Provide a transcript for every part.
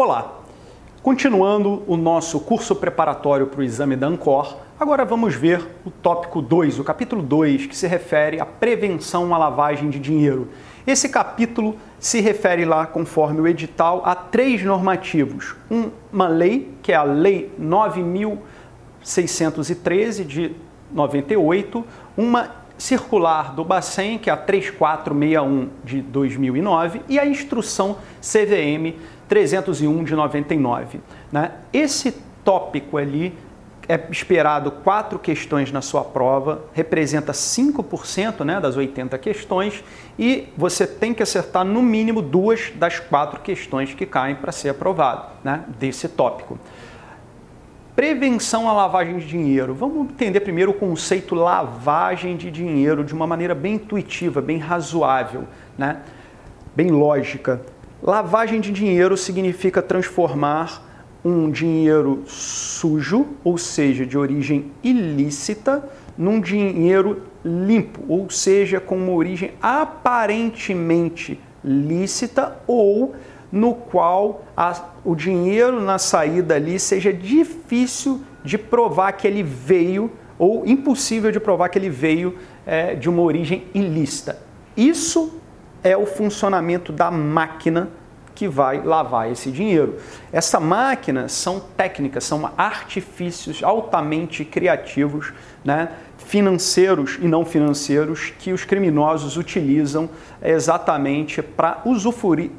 Olá! Continuando o nosso curso preparatório para o exame da ANCOR, agora vamos ver o tópico 2, o capítulo 2, que se refere à prevenção à lavagem de dinheiro. Esse capítulo se refere lá, conforme o edital, a três normativos. Uma lei, que é a Lei 9613 de 98, uma circular do Bacen, que é a 3461 de 2009, e a instrução CVM 301 de 99. Né? Esse tópico ali é esperado quatro questões na sua prova, representa 5% né, das 80 questões e você tem que acertar no mínimo duas das quatro questões que caem para ser aprovado né, desse tópico. Prevenção à lavagem de dinheiro. Vamos entender primeiro o conceito lavagem de dinheiro de uma maneira bem intuitiva, bem razoável, né? bem lógica. Lavagem de dinheiro significa transformar um dinheiro sujo, ou seja, de origem ilícita, num dinheiro limpo, ou seja, com uma origem aparentemente lícita ou no qual a, o dinheiro na saída ali seja difícil de provar que ele veio ou impossível de provar que ele veio é, de uma origem ilícita. Isso é o funcionamento da máquina que vai lavar esse dinheiro. Essa máquina são técnicas, são artifícios altamente criativos, né, financeiros e não financeiros, que os criminosos utilizam exatamente para usufruir,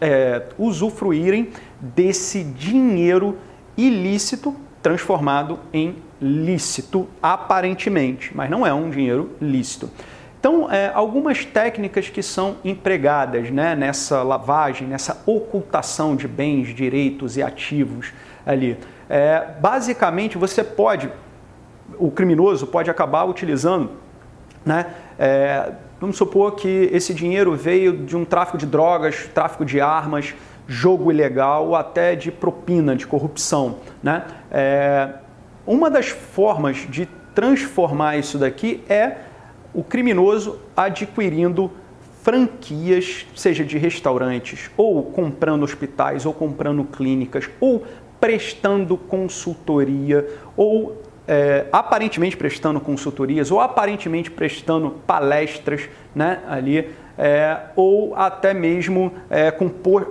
é, usufruírem desse dinheiro ilícito transformado em lícito, aparentemente, mas não é um dinheiro lícito. Então, é, algumas técnicas que são empregadas né, nessa lavagem, nessa ocultação de bens, direitos e ativos ali. É, basicamente, você pode, o criminoso pode acabar utilizando, né, é, vamos supor que esse dinheiro veio de um tráfico de drogas, tráfico de armas, jogo ilegal ou até de propina, de corrupção. Né? É, uma das formas de transformar isso daqui é o criminoso adquirindo franquias, seja de restaurantes, ou comprando hospitais, ou comprando clínicas, ou prestando consultoria, ou é, aparentemente prestando consultorias, ou aparentemente prestando palestras né, ali é, ou até mesmo é, com,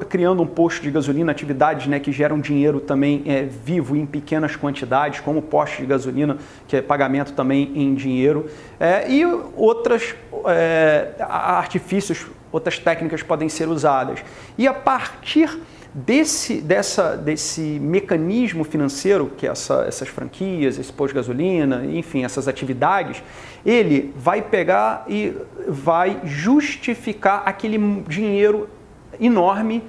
criando um posto de gasolina, atividades né, que geram dinheiro também é, vivo em pequenas quantidades, como posto de gasolina, que é pagamento também em dinheiro, é, e outras é, artifícios, outras técnicas podem ser usadas. E a partir desse, dessa, desse mecanismo financeiro, que é essa, essas franquias, esse de gasolina, enfim, essas atividades, ele vai pegar e vai justificar aquele dinheiro enorme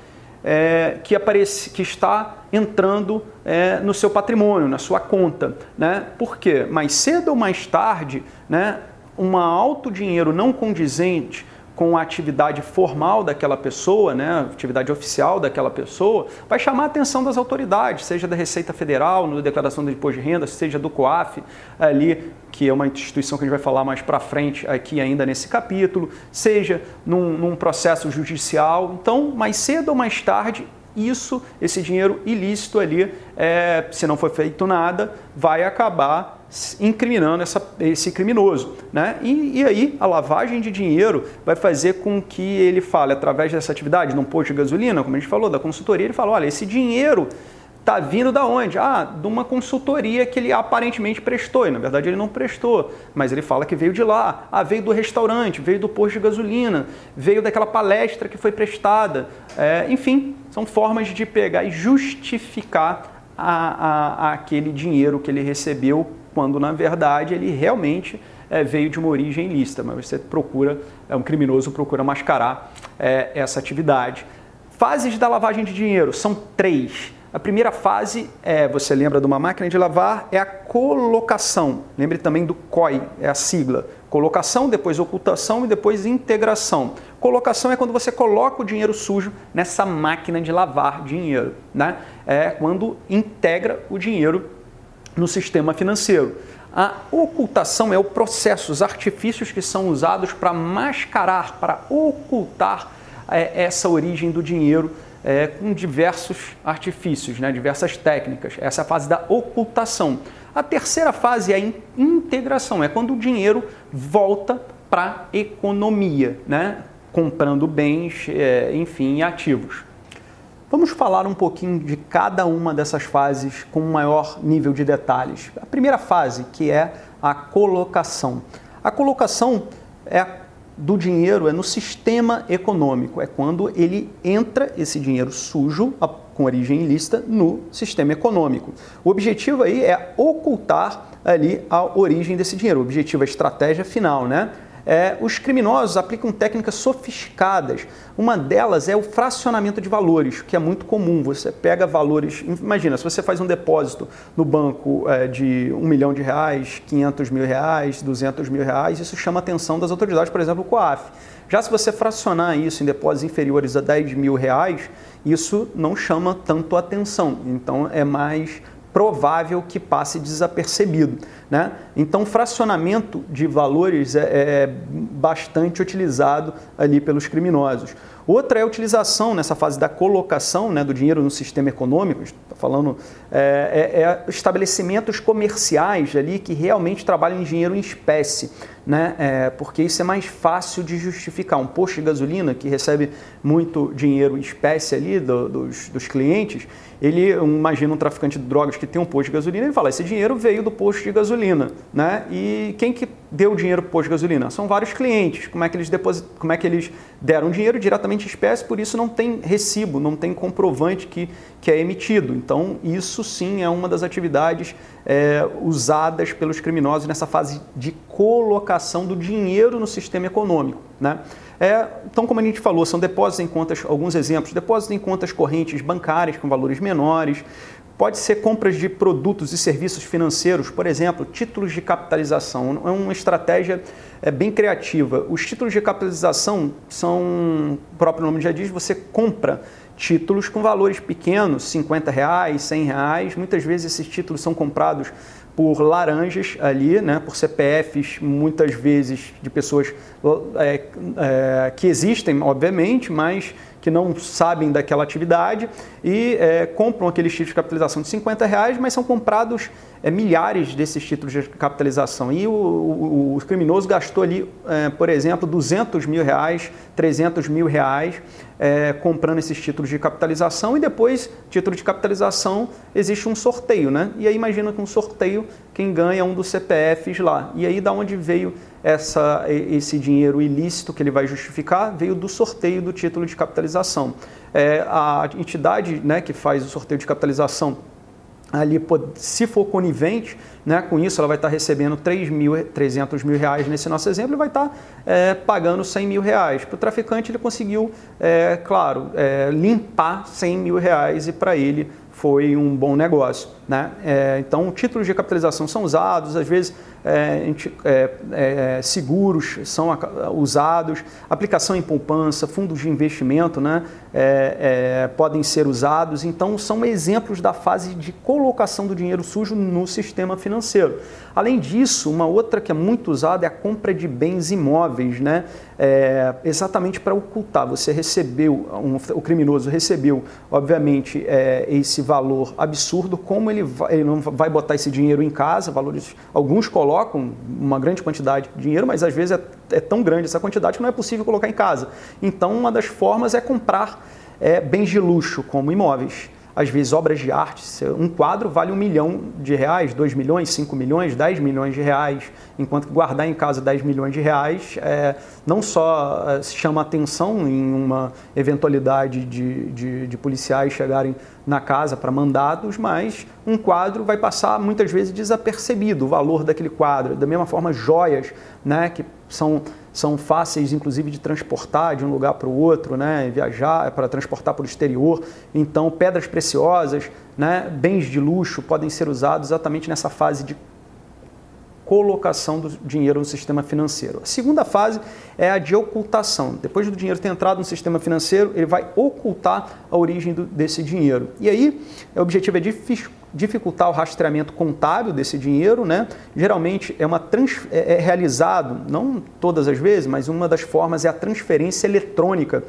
é, que, aparece, que está entrando é, no seu patrimônio, na sua conta. Né? Por quê? Mais cedo ou mais tarde, né, um alto dinheiro não condizente com a atividade formal daquela pessoa, né, atividade oficial daquela pessoa, vai chamar a atenção das autoridades, seja da Receita Federal, na declaração de imposto de renda, seja do COAF, ali, que é uma instituição que a gente vai falar mais para frente aqui ainda nesse capítulo, seja num, num processo judicial. Então, mais cedo ou mais tarde, isso, esse dinheiro ilícito ali, é, se não for feito nada, vai acabar incriminando essa, esse criminoso. Né? E, e, aí a lavagem de dinheiro vai fazer com que ele fale, através dessa atividade, num posto de gasolina, como a gente falou, da consultoria, ele fala, olha, esse dinheiro está vindo da onde? Ah, de uma consultoria que ele aparentemente prestou, e na verdade ele não prestou, mas ele fala que veio de lá. Ah, veio do restaurante, veio do posto de gasolina, veio daquela palestra que foi prestada. É, enfim, são formas de pegar e justificar a, a, a aquele dinheiro que ele recebeu quando na verdade ele realmente é, veio de uma origem ilícita, mas você procura, é um criminoso procura mascarar é, essa atividade. Fases da lavagem de dinheiro são três. A primeira fase é, você lembra de uma máquina de lavar, é a colocação. Lembre também do COI, é a sigla. Colocação, depois ocultação e depois integração. Colocação é quando você coloca o dinheiro sujo nessa máquina de lavar dinheiro. Né? É quando integra o dinheiro no sistema financeiro. A ocultação é o processo, os artifícios que são usados para mascarar, para ocultar é, essa origem do dinheiro é, com diversos artifícios, né, diversas técnicas. Essa é a fase da ocultação. A terceira fase é a integração, é quando o dinheiro volta para a economia, né, comprando bens, é, enfim, ativos. Vamos falar um pouquinho de cada uma dessas fases com um maior nível de detalhes. A primeira fase, que é a colocação. A colocação é do dinheiro é no sistema econômico, é quando ele entra esse dinheiro sujo com origem ilícita no sistema econômico. O objetivo aí é ocultar ali a origem desse dinheiro. O objetivo é a estratégia final, né? É, os criminosos aplicam técnicas sofisticadas. Uma delas é o fracionamento de valores, que é muito comum. Você pega valores. Imagina, se você faz um depósito no banco é, de um milhão de reais, 500 mil reais, 200 mil reais, isso chama a atenção das autoridades, por exemplo, o COAF. Já se você fracionar isso em depósitos inferiores a 10 mil reais, isso não chama tanto atenção. Então é mais provável que passe desapercebido. Né? Então, fracionamento de valores é, é, bastante utilizado ali pelos criminosos. Outra é a utilização nessa fase da colocação né, do dinheiro no sistema econômico, falando, é, é, é, estabelecimentos comerciais ali que realmente trabalham em dinheiro em espécie, né, é, porque isso é mais fácil de justificar. Um posto de gasolina que recebe muito dinheiro em espécie ali do, dos, dos clientes, ele imagina um traficante de drogas que tem um posto de gasolina, ele fala, esse dinheiro veio do posto de gasolina, né? E quem que deu o dinheiro para o posto de gasolina? São vários clientes. Como é que eles deposit... como é que eles deram dinheiro diretamente em espécie? Por isso não tem recibo, não tem comprovante que, que é emitido. Então isso sim é uma das atividades é, usadas pelos criminosos nessa fase de colocação do dinheiro no sistema econômico, né? É, então, como a gente falou, são depósitos em contas, alguns exemplos, depósitos em contas correntes bancárias com valores menores, pode ser compras de produtos e serviços financeiros, por exemplo, títulos de capitalização. É uma estratégia é, bem criativa. Os títulos de capitalização são, o próprio nome já diz, você compra títulos com valores pequenos, 50 reais, 100 reais. Muitas vezes esses títulos são comprados por laranjas ali, né, por CPFs, muitas vezes de pessoas é, é, que existem, obviamente, mas que não sabem daquela atividade e é, compram aqueles títulos de capitalização de 50 reais, mas são comprados é, milhares desses títulos de capitalização. E o, o, o criminoso gastou ali, é, por exemplo, 200 mil reais, 300 mil reais é, comprando esses títulos de capitalização e depois, título de capitalização, existe um sorteio, né? E aí imagina que um sorteio, quem ganha é um dos CPFs lá. E aí da onde veio essa, esse dinheiro ilícito que ele vai justificar veio do sorteio do título de capitalização. É, a entidade né, que faz o sorteio de capitalização ali, se for conivente, né, com isso ela vai estar recebendo 3 mil, 300 mil reais nesse nosso exemplo e vai estar é, pagando 100 mil reais. Para o traficante ele conseguiu, é, claro, é, limpar 100 mil reais e para ele foi um bom negócio. Né? É, então, títulos de capitalização são usados, às vezes é, é, seguros são usados, aplicação em poupança, fundos de investimento né, é, é, podem ser usados. Então, são exemplos da fase de colocação do dinheiro sujo no sistema financeiro. Além disso, uma outra que é muito usada é a compra de bens imóveis, né, é, exatamente para ocultar. Você recebeu, um, o criminoso recebeu, obviamente, esse valor absurdo, como ele, vai, ele não vai botar esse dinheiro em casa, valores, alguns colocam uma grande quantidade de dinheiro, mas às vezes é, é tão grande essa quantidade que não é possível colocar em casa. Então, uma das formas é comprar é, bens de luxo, como imóveis às vezes obras de arte. Um quadro vale um milhão de reais, dois milhões, cinco milhões, dez milhões de reais, enquanto que guardar em casa dez milhões de reais é, não só é, chama atenção em uma eventualidade de, de, de policiais chegarem na casa para mandados, mas um quadro vai passar muitas vezes desapercebido o valor daquele quadro. Da mesma forma, joias, né, que são são fáceis, inclusive, de transportar de um lugar para o outro, né? viajar, para transportar para o exterior. Então, pedras preciosas, né? bens de luxo podem ser usados exatamente nessa fase de colocação do dinheiro no sistema financeiro. A segunda fase é a de ocultação. Depois do dinheiro ter entrado no sistema financeiro, ele vai ocultar a origem do, desse dinheiro. E aí, o objetivo é dificultar o rastreamento contábil desse dinheiro, né? Geralmente é uma trans, é, é realizado, não todas as vezes, mas uma das formas é a transferência eletrônica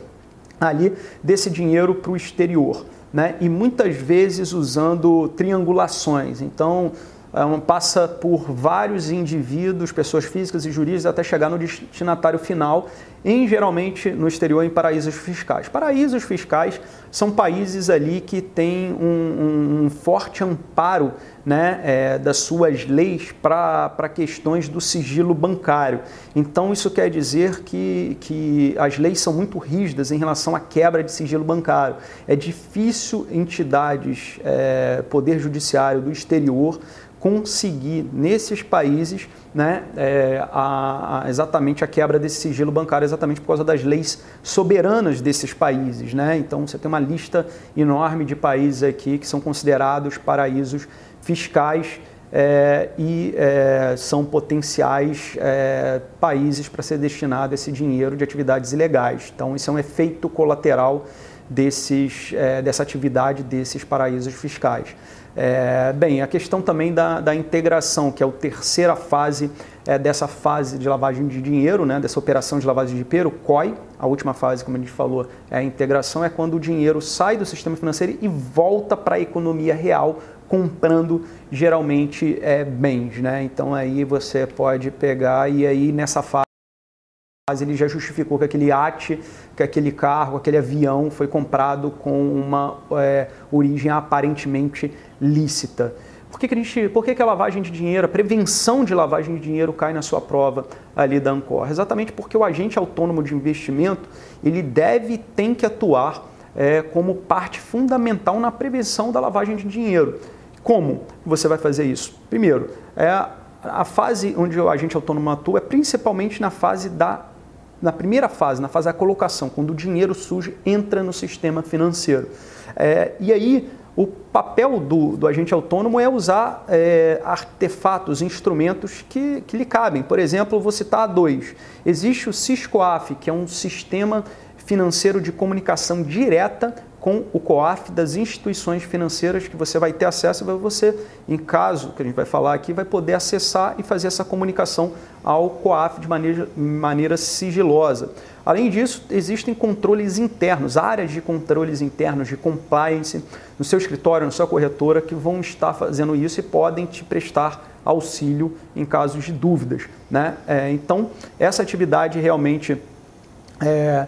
ali desse dinheiro para o exterior. Né? E muitas vezes usando triangulações. Então, passa por vários indivíduos, pessoas físicas e jurídicas, até chegar no destinatário final, em geralmente no exterior em paraísos fiscais. Paraísos fiscais são países ali que têm um, um, um forte amparo né, é, das suas leis para questões do sigilo bancário. Então, isso quer dizer que, que as leis são muito rígidas em relação à quebra de sigilo bancário. É difícil entidades, é, poder judiciário do exterior, conseguir nesses países né, é, a, a, exatamente a quebra desse sigilo bancário, exatamente por causa das leis soberanas desses países. Né? Então você tem uma lista enorme de países aqui que são considerados paraísos fiscais é, e é, são potenciais é, países para ser destinado esse dinheiro de atividades ilegais. Então isso é um efeito colateral desses, é, dessa atividade desses paraísos fiscais. É, bem, a questão também da, da, integração, que é a terceira fase é, dessa fase de lavagem de dinheiro, né, dessa operação de lavagem de dinheiro, COI, a última fase, como a gente falou, é a integração, é quando o dinheiro sai do sistema financeiro e volta para a economia real, comprando geralmente é, bens. Né? Então aí você pode pegar e aí nessa fase ele já justificou que aquele iate, que aquele carro, aquele avião foi comprado com uma é, origem aparentemente lícita. Por que, que, a, gente, por que, que a lavagem de dinheiro, a prevenção de lavagem de dinheiro cai na sua prova ali da Ancor? Exatamente porque o agente autônomo de investimento ele deve tem que atuar é, como parte fundamental na prevenção da lavagem de dinheiro. Como você vai fazer isso? Primeiro, é a fase onde o agente autônomo atua é principalmente na fase da na primeira fase, na fase da colocação, quando o dinheiro sujo entra no sistema financeiro. É, e aí, o papel do, do agente autônomo é usar é, artefatos, instrumentos que, que lhe cabem. Por exemplo, vou citar dois. Existe o Ciscoaf, que é um sistema financeiro de comunicação direta com o COAF das instituições financeiras que você vai ter acesso e você, em caso que a gente vai falar aqui, vai poder acessar e fazer essa comunicação ao COAF de maneira, maneira sigilosa. Além disso, existem controles internos, áreas de controles internos de compliance no seu escritório, na sua corretora, que vão estar fazendo isso e podem te prestar auxílio em casos de dúvidas. Né? É, então, essa atividade realmente é,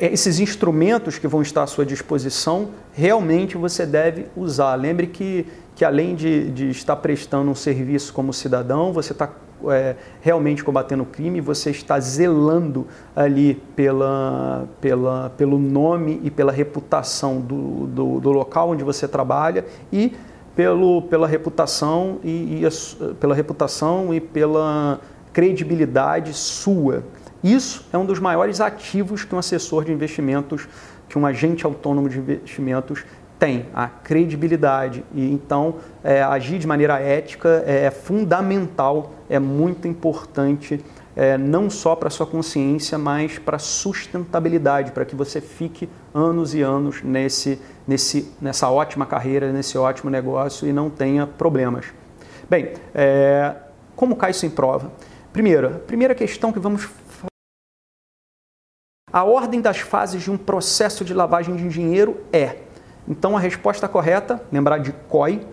esses instrumentos que vão estar à sua disposição, realmente você deve usar. Lembre que, que além de, de estar prestando um serviço como cidadão, você está é, realmente combatendo o crime, você está zelando ali pela, pela, pelo nome e pela reputação do, do, do local onde você trabalha e pelo, pela reputação e, e a, pela reputação e pela credibilidade sua. Isso é um dos maiores ativos que um assessor de investimentos, que um agente autônomo de investimentos tem, a credibilidade. E então, é, agir de maneira ética é fundamental, é muito importante, é, não só para sua consciência, mas para a sustentabilidade, para que você fique anos e anos nesse, nesse, nessa ótima carreira, nesse ótimo negócio e não tenha problemas. Bem, é, como cai isso em prova? Primeiro, a primeira questão que vamos a ordem das fases de um processo de lavagem de dinheiro é, então a resposta correta, lembrar de COI,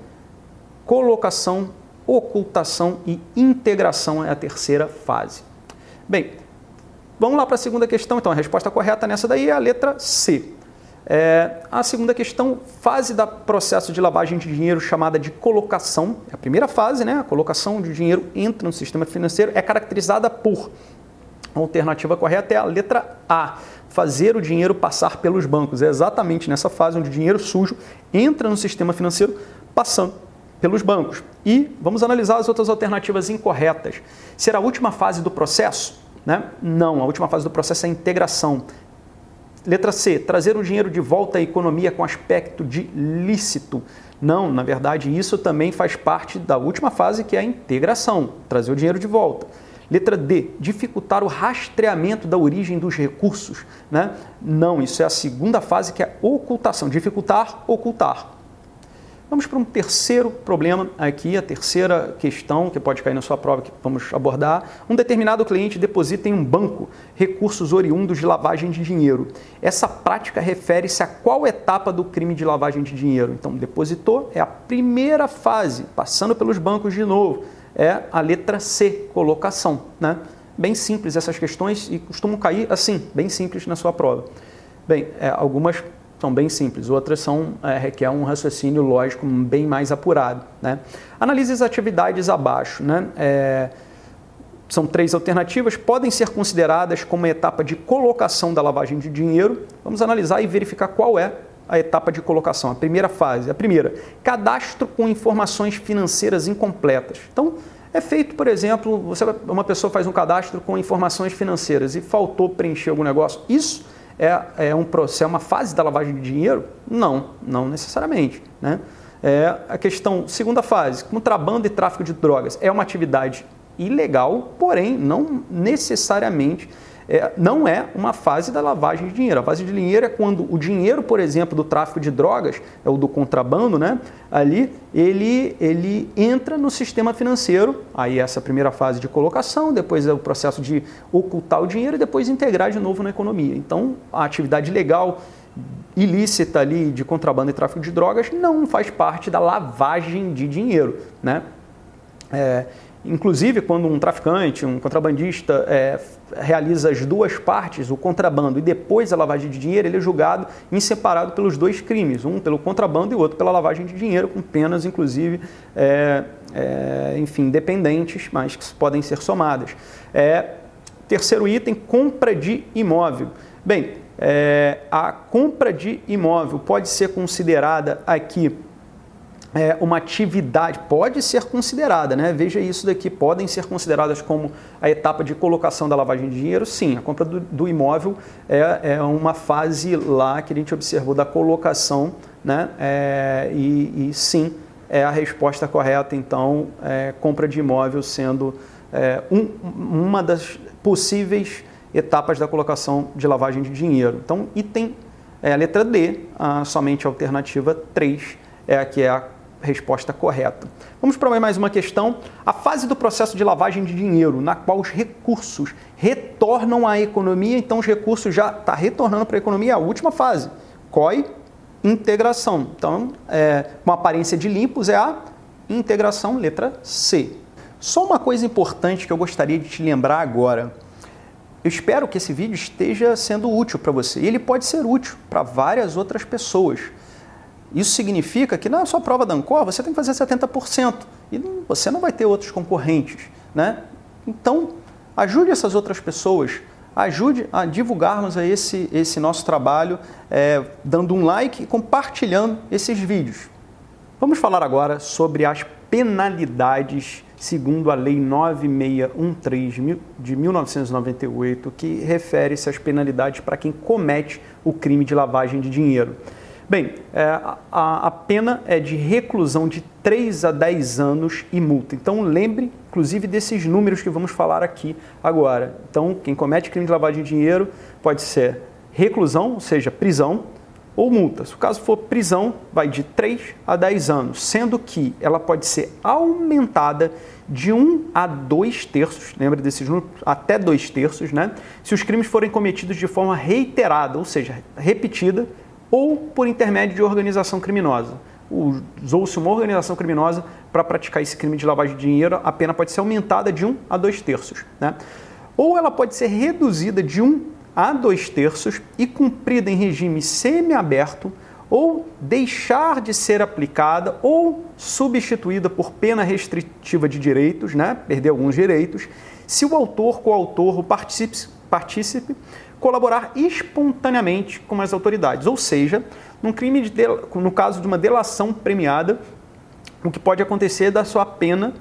colocação, ocultação e integração é a terceira fase. Bem, vamos lá para a segunda questão. Então a resposta correta nessa daí é a letra C. É, a segunda questão, fase do processo de lavagem de dinheiro chamada de colocação, é a primeira fase, né? A colocação de dinheiro entra no sistema financeiro, é caracterizada por a alternativa correta é a letra A, fazer o dinheiro passar pelos bancos. É exatamente nessa fase onde o dinheiro sujo entra no sistema financeiro passando pelos bancos. E vamos analisar as outras alternativas incorretas. Será a última fase do processo? Né? Não, a última fase do processo é a integração. Letra C, trazer o dinheiro de volta à economia com aspecto de lícito. Não, na verdade, isso também faz parte da última fase, que é a integração, trazer o dinheiro de volta. Letra D, dificultar o rastreamento da origem dos recursos. Né? Não, isso é a segunda fase que é ocultação, dificultar, ocultar. Vamos para um terceiro problema aqui, a terceira questão que pode cair na sua prova que vamos abordar. Um determinado cliente deposita em um banco recursos oriundos de lavagem de dinheiro. Essa prática refere-se a qual etapa do crime de lavagem de dinheiro? Então, depositou é a primeira fase, passando pelos bancos de novo. É a letra C, colocação. Né? Bem simples essas questões e costumam cair assim, bem simples na sua prova. Bem, é, algumas são bem simples, outras são, é, requer um raciocínio lógico bem mais apurado. Né? Analise as atividades abaixo. Né? É, são três alternativas, podem ser consideradas como etapa de colocação da lavagem de dinheiro. Vamos analisar e verificar qual é a etapa de colocação, a primeira fase. A primeira, cadastro com informações financeiras incompletas. Então, é feito, por exemplo, você, uma pessoa faz um cadastro com informações financeiras e faltou preencher algum negócio. Isso é, é, um, é uma fase da lavagem de dinheiro? Não, não necessariamente. Né? É a questão, segunda fase, contrabando e tráfico de drogas. É uma atividade ilegal, porém não necessariamente é, não é uma fase da lavagem de dinheiro. A fase de dinheiro é quando o dinheiro, por exemplo, do tráfico de drogas, é o do contrabando, né? Ali ele, ele entra no sistema financeiro. Aí essa primeira fase de colocação, depois é o processo de ocultar o dinheiro e depois integrar de novo na economia. Então, a atividade legal ilícita ali de contrabando e tráfico de drogas não faz parte da lavagem de dinheiro, né? É, Inclusive, quando um traficante, um contrabandista é, realiza as duas partes, o contrabando e depois a lavagem de dinheiro, ele é julgado em separado pelos dois crimes, um pelo contrabando e o outro pela lavagem de dinheiro, com penas, inclusive, é, é, enfim, dependentes, mas que podem ser somadas. É, terceiro item, compra de imóvel. Bem, é, a compra de imóvel pode ser considerada aqui é, uma atividade pode ser considerada, né? Veja isso daqui, podem ser consideradas como a etapa de colocação da lavagem de dinheiro, sim. A compra do, do imóvel é, é, uma fase lá que a gente observou da colocação, né? É, e, e, sim, é a resposta correta, então, é, compra de imóvel sendo é, um, uma das possíveis etapas da colocação de lavagem de dinheiro. Então, item, é a letra D, somente a alternativa 3 é a que é a resposta correta. Vamos para mais uma questão. A fase do processo de lavagem de dinheiro, na qual os recursos retornam à economia, então os recursos já estão tá retornando para a economia, a última fase. COI, integração. Então, é, com aparência de limpos é a integração, letra C. Só uma coisa importante que eu gostaria de te lembrar agora. Eu espero que esse vídeo esteja sendo útil para você. E ele pode ser útil para várias outras pessoas. Isso significa que na sua prova da Ancor você tem que fazer 70% e você não vai ter outros concorrentes. Né? Então, ajude essas outras pessoas, ajude a divulgarmos a esse, esse nosso trabalho, é, dando um like e compartilhando esses vídeos. Vamos falar agora sobre as penalidades segundo a Lei 9613 de 1998, que refere-se às penalidades para quem comete o crime de lavagem de dinheiro. Bem, é, a, pena é de reclusão de 3 a 10 anos e multa. Então lembre, inclusive, desses números que vamos falar aqui agora. Então, quem comete crime de lavagem de dinheiro pode ser reclusão, ou seja, prisão, ou multa. Se o caso for prisão, vai de 3 a 10 anos, sendo que ela pode ser aumentada de 1 a 2 terços, lembra desses números? Até 2 terços, né? Se os crimes forem cometidos de forma reiterada, ou seja, repetida, ou por intermédio de organização criminosa. Usou-se uma organização criminosa para praticar esse crime de lavagem de dinheiro, a pena pode ser aumentada de 1 a 2 terços. Né? Ou ela pode ser reduzida de 1 a 2 terços e cumprida em regime semiaberto, ou deixar de ser aplicada ou substituída por pena restritiva de direitos, né? perder alguns direitos, se o autor, coautor ou partícipe, partícipe colaborar espontaneamente com as autoridades, ou seja, num crime de no caso de uma delação premiada, o que pode acontecer é da sua pena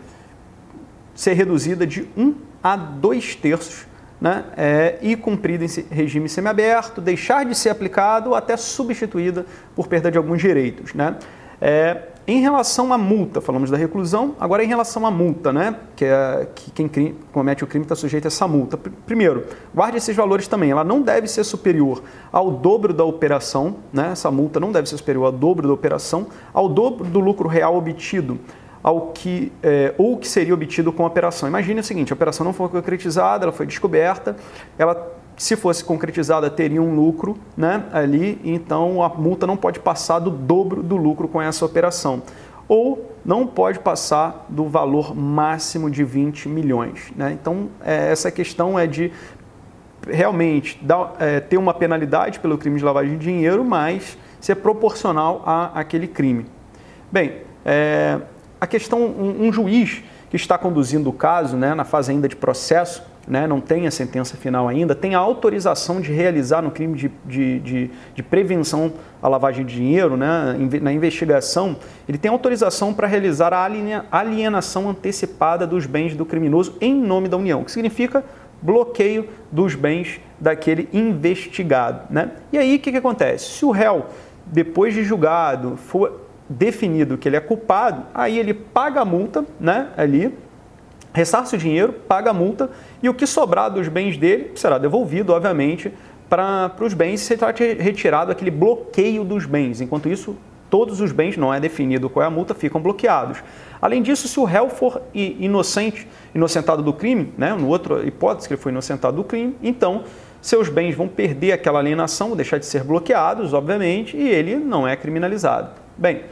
ser reduzida de um a dois terços né, é, e cumprida em regime semiaberto, deixar de ser aplicado até substituída por perda de alguns direitos. Né? É, em relação à multa, falamos da reclusão, agora em relação à multa, né? Que, é, que quem comete o crime está sujeito a essa multa. Primeiro, guarde esses valores também. Ela não deve ser superior ao dobro da operação, né? Essa multa não deve ser superior ao dobro da operação, ao dobro do lucro real obtido ao que é, ou que seria obtido com a operação. Imagine o seguinte: a operação não foi concretizada, ela foi descoberta, ela se fosse concretizada, teria um lucro né, ali, então a multa não pode passar do dobro do lucro com essa operação. Ou não pode passar do valor máximo de 20 milhões. Né? Então, é, essa questão é de realmente é, ter uma penalidade pelo crime de lavagem de dinheiro, mas ser proporcional a aquele crime. Bem, é, a questão, um, um juiz que está conduzindo o caso né, na fase ainda de processo, né, não tem a sentença final ainda, tem a autorização de realizar no crime de, de, de, de prevenção à lavagem de dinheiro, né, na investigação, ele tem autorização para realizar a alienação antecipada dos bens do criminoso em nome da União, que significa bloqueio dos bens daquele investigado. Né? E aí o que, que acontece? Se o réu, depois de julgado, for definido que ele é culpado, aí ele paga a multa né, ali, ressarce o dinheiro, paga a multa e o que sobrar dos bens dele será devolvido, obviamente, para os bens e será retirado aquele bloqueio dos bens. Enquanto isso, todos os bens, não é definido qual é a multa, ficam bloqueados. Além disso, se o réu for inocente, inocentado do crime, né, no outro hipótese que ele foi inocentado do crime, então seus bens vão perder aquela alienação, deixar de ser bloqueados, obviamente, e ele não é criminalizado. Bem,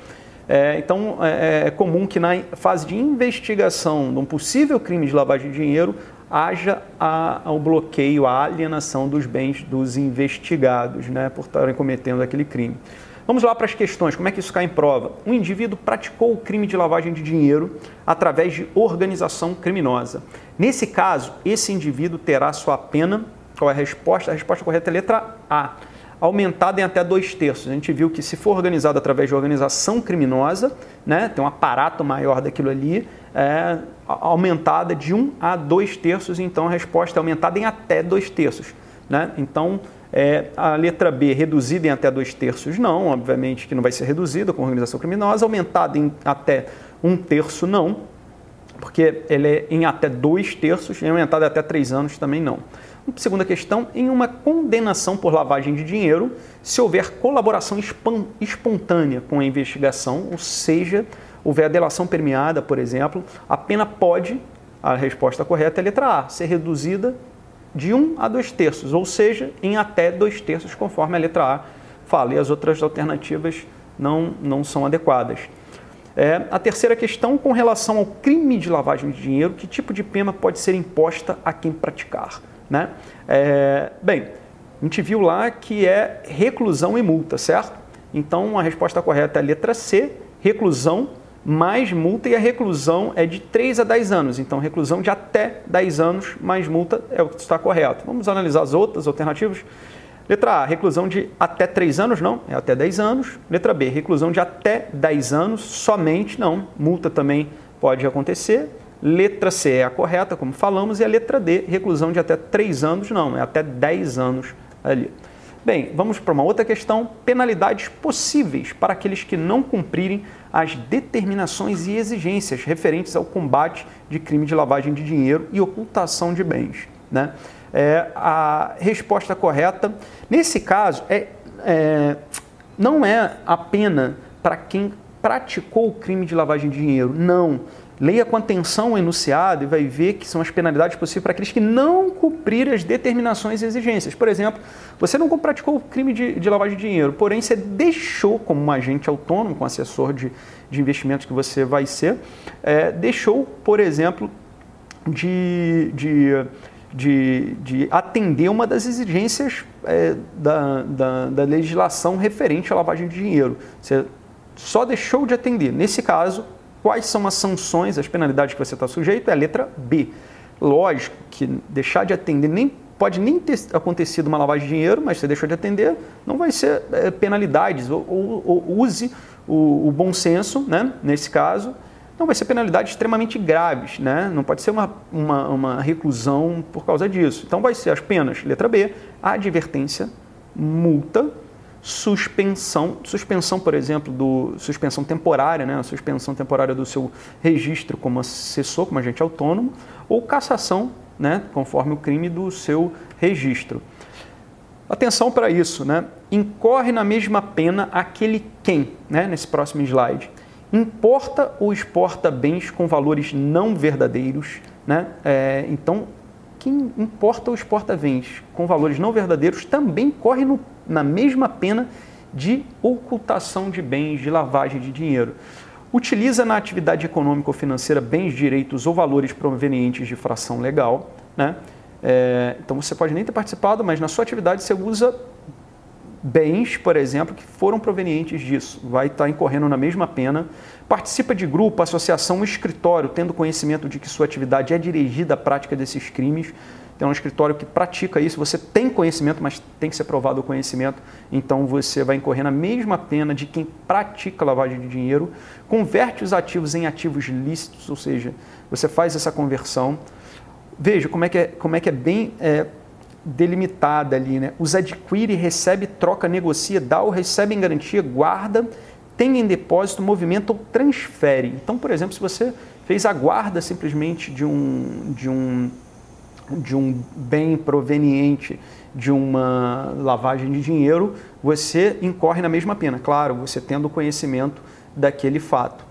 é, então, é, é, comum que na fase de investigação de um possível crime de lavagem de dinheiro haja a, o bloqueio, a alienação dos bens dos investigados, né, por estarem cometendo aquele crime. Vamos lá para as questões. Como é que isso cai em prova? Um indivíduo praticou o crime de lavagem de dinheiro através de organização criminosa. Nesse caso, esse indivíduo terá sua pena. Qual é a resposta? A resposta correta é a letra A aumentada em até dois terços. A gente viu que se for organizado através de organização criminosa, né, tem um aparato maior daquilo ali, é, aumentada de um a dois terços, então a resposta é aumentada em até dois terços. Né? Então, é, a letra B, reduzida em até dois terços, não, obviamente que não vai ser reduzida com organização criminosa, aumentada em até um terço, não, porque ele é em até dois terços, e aumentada até três anos também não. Segunda questão, em uma condenação por lavagem de dinheiro, se houver colaboração espontânea com a investigação, ou seja, houver delação permeada, por exemplo, a pena pode, a resposta correta é a letra A, ser reduzida de um a dois terços, ou seja, em até dois terços, conforme a letra A fala, e as outras alternativas não, não são adequadas. É, a terceira questão, com relação ao crime de lavagem de dinheiro, que tipo de pena pode ser imposta a quem praticar? Né? É, bem, a gente viu lá que é reclusão e multa, certo? Então a resposta correta é a letra C, reclusão mais multa, e a reclusão é de 3 a 10 anos. Então, reclusão de até 10 anos mais multa é o que está correto. Vamos analisar as outras alternativas. Letra A, reclusão de até 3 anos, não, é até 10 anos. Letra B, reclusão de até 10 anos, somente, não. Multa também pode acontecer. Letra C é a correta, como falamos, e a letra D, reclusão de até 3 anos, não, é até 10 anos ali. Bem, vamos para uma outra questão: penalidades possíveis para aqueles que não cumprirem as determinações e exigências referentes ao combate de crime de lavagem de dinheiro e ocultação de bens. Né? É, a resposta correta, nesse caso, é, é, não é a pena para quem praticou o crime de lavagem de dinheiro, não Leia com atenção o enunciado e vai ver que são as penalidades possíveis para aqueles que não cumprirem as determinações e exigências. Por exemplo, você não praticou o crime de, de lavagem de dinheiro, porém você deixou, como um agente autônomo, com assessor de, de investimentos que você vai ser, é, deixou, por exemplo, de, de, de, de, atender uma das exigências é, da, da, da legislação referente à lavagem de dinheiro. Você só deixou de atender. Nesse caso, Quais são as sanções, as penalidades que você está sujeito? É a letra B. Lógico que deixar de atender nem pode nem ter acontecido uma lavagem de dinheiro, mas você deixou de atender, não vai ser é, penalidades. Ou, ou, ou use o, o, bom senso, né? nesse caso, não vai ser penalidades extremamente graves, né? não pode ser uma, uma, uma reclusão por causa disso. Então vai ser as penas, letra B, advertência, multa, suspensão, suspensão, por exemplo, do suspensão temporária, né, suspensão temporária do seu registro como assessor, como agente autônomo, ou cassação, né, conforme o crime do seu registro. Atenção para isso, né? Incorre na mesma pena aquele quem, né, nesse próximo slide, importa ou exporta bens com valores não verdadeiros, né? É, então, quem importa ou exporta bens com valores não verdadeiros também corre no na mesma pena de ocultação de bens, de lavagem de dinheiro. Utiliza na atividade econômica ou financeira bens, direitos ou valores provenientes de fração legal. Né? É, então você pode nem ter participado, mas na sua atividade você usa bens, por exemplo, que foram provenientes disso. Vai estar incorrendo na mesma pena. Participa de grupo, associação, escritório, tendo conhecimento de que sua atividade é dirigida à prática desses crimes tem um escritório que pratica isso, você tem conhecimento, mas tem que ser provado o conhecimento, então você vai incorrer na mesma pena de quem pratica lavagem de dinheiro, converte os ativos em ativos lícitos, ou seja, você faz essa conversão. Veja como é que é, como é, que é bem é, delimitada ali, né? Os adquire, recebe, troca, negocia, dá ou recebe em garantia, guarda, tem em depósito, movimenta ou transfere. Então, por exemplo, se você fez a guarda simplesmente de um, de um de um bem proveniente de uma lavagem de dinheiro, você incorre na mesma pena. Claro, você tendo conhecimento daquele fato.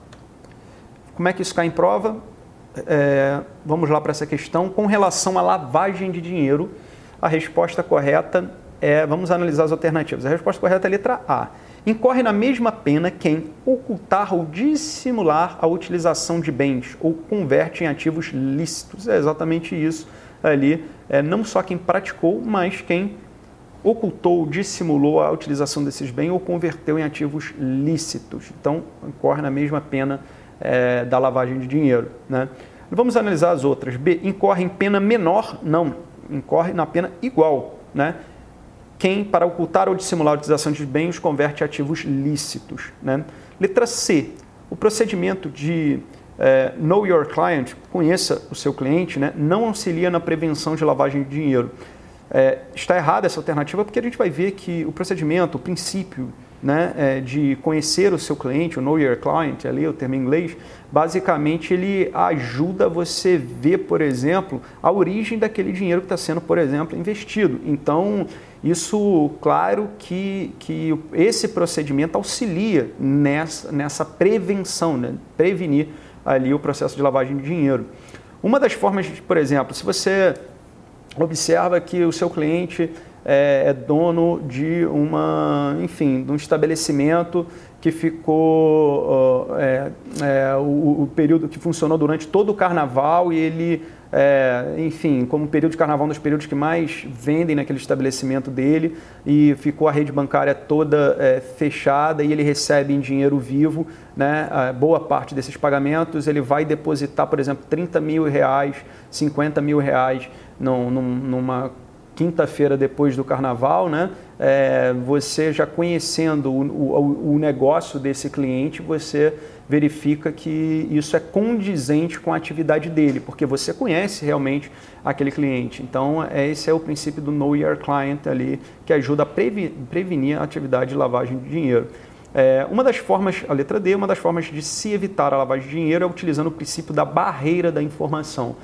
Como é que isso cai em prova? É, vamos lá para essa questão. Com relação à lavagem de dinheiro, a resposta correta é. Vamos analisar as alternativas. A resposta correta é a letra A. Incorre na mesma pena quem ocultar ou dissimular a utilização de bens ou converte em ativos lícitos. É exatamente isso ali é, não só quem praticou, mas quem ocultou, dissimulou a utilização desses bens ou converteu em ativos lícitos. Então, incorre na mesma pena é, da lavagem de dinheiro. Né? Vamos analisar as outras. B. Incorre em pena menor? Não. Incorre na pena igual. Né? Quem, para ocultar ou dissimular a utilização de bens, converte ativos lícitos. Né? Letra C. O procedimento de é, Know Your Client, conheça o seu cliente, né, não auxilia na prevenção de lavagem de dinheiro. É, está errada essa alternativa porque a gente vai ver que o procedimento, o princípio né, é, de conhecer o seu cliente, o Know Your Client, ali o termo em inglês, basicamente ele ajuda você ver, por exemplo, a origem daquele dinheiro que está sendo, por exemplo, investido. Então, isso, claro que, que esse procedimento auxilia nessa, nessa prevenção, né, prevenir ali o processo de lavagem de dinheiro. Uma das formas, por exemplo, se você observa que o seu cliente é, é dono de uma, enfim, de um estabelecimento que ficou é, é, o, o, período que funcionou durante todo o carnaval e ele, é, enfim, como período de carnaval um dos períodos que mais vendem naquele estabelecimento dele e ficou a rede bancária toda é, fechada e ele recebe em dinheiro vivo, né, boa parte desses pagamentos. Ele vai depositar, por exemplo, 30 mil reais, 50 mil reais num, numa quinta-feira depois do carnaval, né? É, você já conhecendo o, o, o, negócio desse cliente, você verifica que isso é condizente com a atividade dele, porque você conhece realmente aquele cliente. Então, é, esse é o princípio do Know Your Client ali, que ajuda a prevenir a atividade de lavagem de dinheiro. É, uma das formas, a letra D, uma das formas de se evitar a lavagem de dinheiro é utilizando o princípio da barreira da informação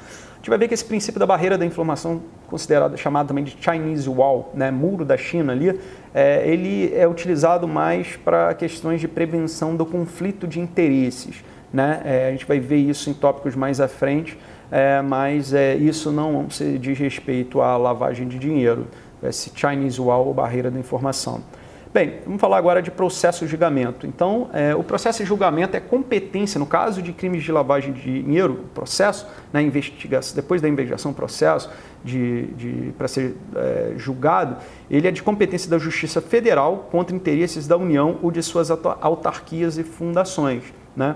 gente vai ver que esse princípio da barreira da informação, considerado chamado também de Chinese Wall, né, muro da China ali, é, ele é utilizado mais para questões de prevenção do conflito de interesses. Né? É, a gente vai ver isso em tópicos mais à frente, é, mas é, isso não se diz respeito à lavagem de dinheiro, esse Chinese Wall ou barreira da informação. Bem, vamos falar agora de processo de julgamento. Então, é, o processo de julgamento é competência, no caso de crimes de lavagem de dinheiro, processo, na né, investigação, depois da investigação, processo de, de para ser é, julgado, ele é de competência da Justiça Federal contra interesses da União ou de suas autarquias e fundações. Né?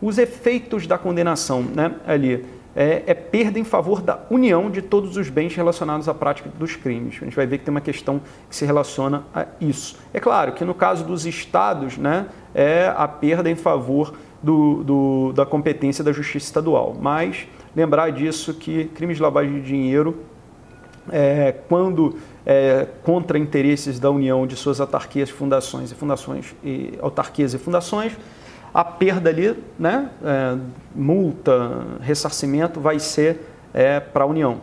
Os efeitos da condenação né, ali é, é, perda em favor da união de todos os bens relacionados à prática dos crimes. A gente vai ver que tem uma questão que se relaciona a isso. É claro que no caso dos estados, né, é a perda em favor do, do, da competência da justiça estadual. Mas lembrar disso que crimes de lavagem de dinheiro, é, quando é, contra interesses da União de suas autarquias, fundações e fundações e autarquias e fundações, a perda ali, né, é, multa, ressarcimento vai ser é, para a União.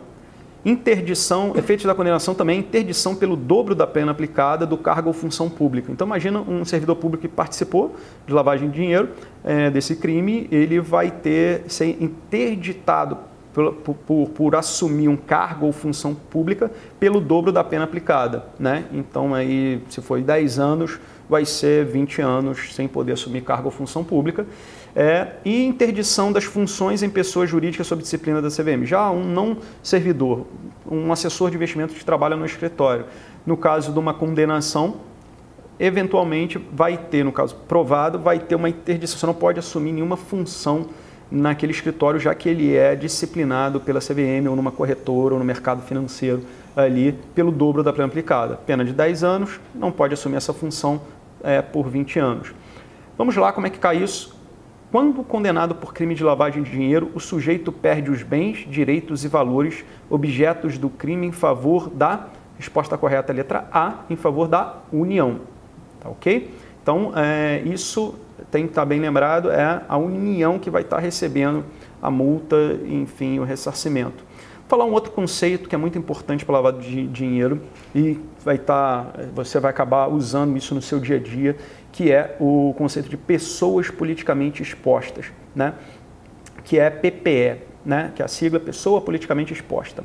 Interdição, efeitos da condenação também, interdição pelo dobro da pena aplicada do cargo ou função pública. Então imagina um servidor público que participou de lavagem de dinheiro é, desse crime, ele vai ter ser interditado por, por, por, assumir um cargo ou função pública pelo dobro da pena aplicada. Né? Então, aí, se foi 10 anos, vai ser 20 anos sem poder assumir cargo ou função pública. É, e interdição das funções em pessoas jurídicas sob disciplina da CVM. Já um não servidor, um assessor de investimentos que trabalha no escritório, no caso de uma condenação, eventualmente vai ter, no caso provado, vai ter uma interdição. Você não pode assumir nenhuma função naquele escritório, já que ele é disciplinado pela CVM ou numa corretora ou no mercado financeiro ali pelo dobro da pena aplicada. Pena de 10 anos, não pode assumir essa função é, por 20 anos. Vamos lá, como é que cai isso? Quando condenado por crime de lavagem de dinheiro, o sujeito perde os bens, direitos e valores objetos do crime em favor da resposta correta, letra A, em favor da União. Tá ok? Então, é, isso tem que estar bem lembrado, é a União que vai estar recebendo a multa, enfim, o ressarcimento. Falar um outro conceito que é muito importante para lavado de dinheiro e vai estar, você vai acabar usando isso no seu dia a dia, que é o conceito de pessoas politicamente expostas, né? que é PPE, né? que é a sigla Pessoa Politicamente Exposta.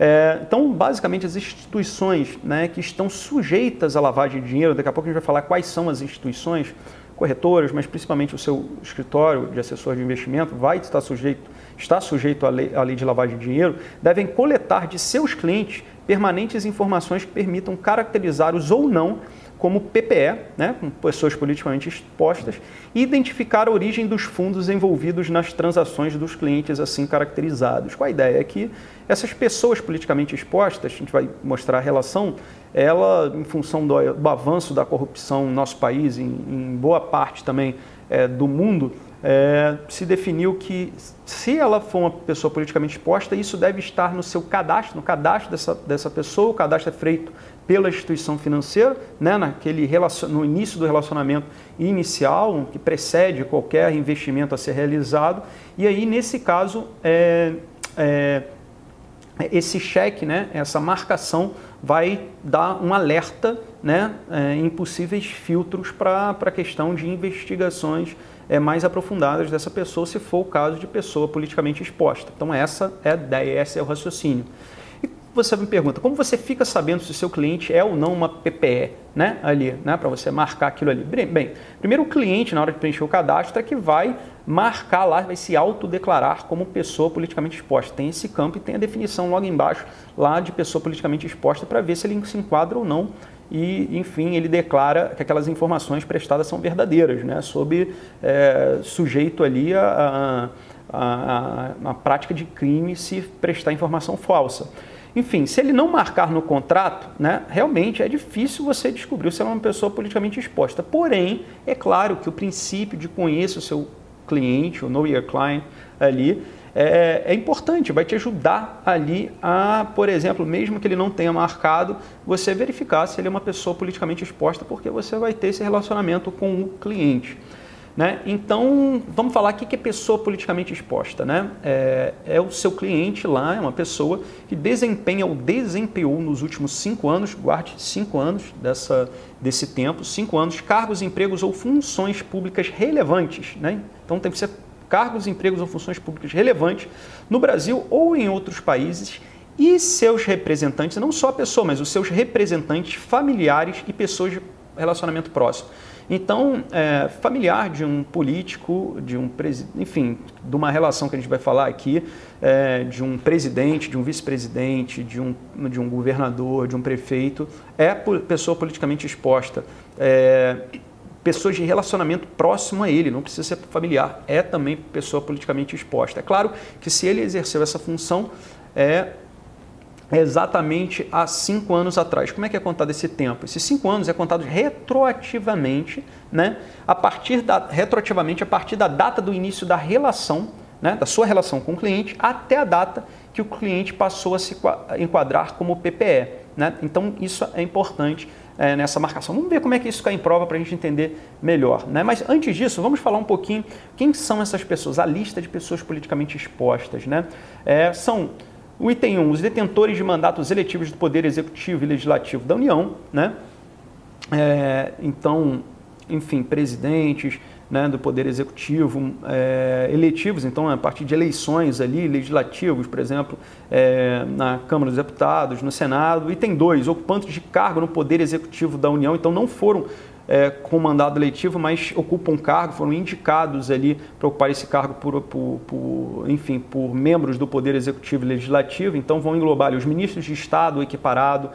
É, então, basicamente, as instituições né, que estão sujeitas à lavagem de dinheiro, daqui a pouco a gente vai falar quais são as instituições, corretoras, mas principalmente o seu escritório de assessor de investimento vai estar sujeito, está sujeito à lei, à lei de lavagem de dinheiro, devem coletar de seus clientes permanentes informações que permitam caracterizá-los ou não como PPE, né, com pessoas politicamente expostas, e identificar a origem dos fundos envolvidos nas transações dos clientes assim caracterizados. Qual a ideia? É que essas pessoas politicamente expostas, a gente vai mostrar a relação, ela, em função do, do avanço da corrupção no nosso país, em, em boa parte também é, do mundo, é, se definiu que se ela for uma pessoa politicamente exposta, isso deve estar no seu cadastro, no cadastro dessa, dessa pessoa, o cadastro é feito pela instituição financeira, né, naquele no início do relacionamento inicial, que precede qualquer investimento a ser realizado, e aí, nesse caso, é, é, esse cheque, né, essa marcação, vai dar um alerta né, é, em possíveis filtros para a questão de investigações é, mais aprofundadas dessa pessoa, se for o caso de pessoa politicamente exposta. Então, essa é a ideia, esse é o raciocínio você me pergunta, como você fica sabendo se o seu cliente é ou não uma PPE, né, ali, né, para você marcar aquilo ali? Bem, primeiro o cliente, na hora de preencher o cadastro, é que vai marcar lá, vai se autodeclarar como pessoa politicamente exposta. Tem esse campo e tem a definição logo embaixo lá de pessoa politicamente exposta para ver se ele se enquadra ou não e, enfim, ele declara que aquelas informações prestadas são verdadeiras, né, sob é, sujeito ali a, a, a, a prática de crime se prestar informação falsa. Enfim, se ele não marcar no contrato, né, realmente é difícil você descobrir se é uma pessoa politicamente exposta. Porém, é claro que o princípio de conhecer o seu cliente, o know your client ali, é, é, importante, vai te ajudar ali a, por exemplo, mesmo que ele não tenha marcado, você verificar se ele é uma pessoa politicamente exposta, porque você vai ter esse relacionamento com o cliente. Né? Então, vamos falar aqui que é pessoa politicamente exposta. Né? É, é, o seu cliente lá, é uma pessoa que desempenha ou desempenhou nos últimos cinco anos, guarde cinco anos dessa, desse tempo, cinco anos, cargos, empregos ou funções públicas relevantes. Né? Então, tem que ser cargos, empregos ou funções públicas relevantes no Brasil ou em outros países e seus representantes, não só a pessoa, mas os seus representantes familiares e pessoas de relacionamento próximo. Então, é, familiar de um político, de um enfim, de uma relação que a gente vai falar aqui, é, de um presidente, de um vice-presidente, de um, de um governador, de um prefeito, é pessoa politicamente exposta. É, pessoas de relacionamento próximo a ele, não precisa ser familiar, é também pessoa politicamente exposta. É claro que se ele exerceu essa função, é exatamente há cinco anos atrás. Como é que é contado esse tempo? Esses cinco anos é contado retroativamente, né? A partir da retroativamente a partir da data do início da relação, né? Da sua relação com o cliente até a data que o cliente passou a se enquadrar como PPE. Né? Então, isso é importante é, nessa marcação. Vamos ver como é que isso cai em prova para a gente entender melhor. Né? Mas antes disso, vamos falar um pouquinho quem são essas pessoas, a lista de pessoas politicamente expostas. Né? É, são o item 1, os detentores de mandatos eletivos do Poder Executivo e Legislativo da União. Né? É, então, enfim, presidentes, né, do Poder Executivo, é, eletivos, então a partir de eleições ali, legislativos, por exemplo, é, na Câmara dos Deputados, no Senado. E tem dois, ocupantes de cargo no Poder Executivo da União, então não foram é, com mandado eletivo, mas ocupam cargo, foram indicados ali para ocupar esse cargo por, por, por, enfim, por membros do Poder Executivo e Legislativo, então vão englobar ali, os ministros de Estado equiparado,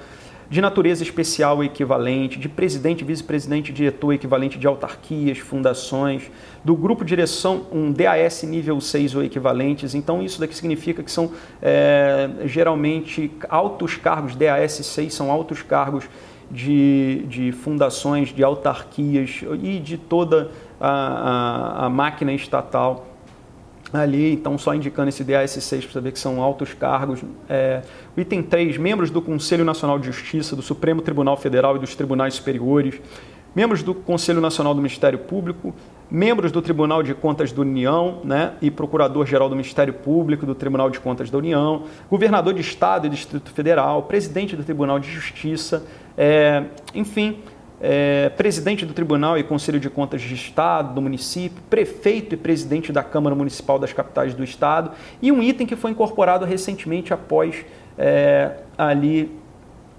de natureza especial equivalente, de presidente, vice-presidente, diretor equivalente de autarquias, fundações, do grupo direção, um DAS nível 6 ou equivalentes. Então, isso daqui significa que são é, geralmente altos cargos, DAS 6 são altos cargos de, de fundações, de autarquias e de toda a, a, a máquina estatal ali, então só indicando esse DAS6 para saber que são altos cargos. É, o item 3, membros do Conselho Nacional de Justiça, do Supremo Tribunal Federal e dos Tribunais Superiores, membros do Conselho Nacional do Ministério Público, membros do Tribunal de Contas da União né, e Procurador-Geral do Ministério Público do Tribunal de Contas da União, governador de Estado e Distrito Federal, presidente do Tribunal de Justiça, é, enfim, é, presidente do Tribunal e Conselho de Contas de Estado, do município, prefeito e presidente da Câmara Municipal das capitais do Estado, e um item que foi incorporado recentemente após é, ali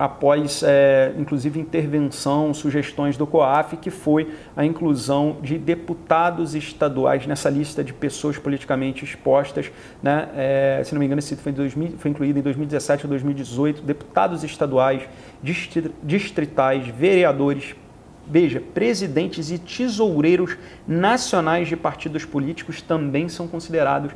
após, é, inclusive, intervenção, sugestões do COAF, que foi a inclusão de deputados estaduais nessa lista de pessoas politicamente expostas. Né? É, se não me engano, esse foi, 2000, foi incluído em 2017 ou 2018, deputados estaduais, distritais, vereadores, veja, presidentes e tesoureiros nacionais de partidos políticos também são considerados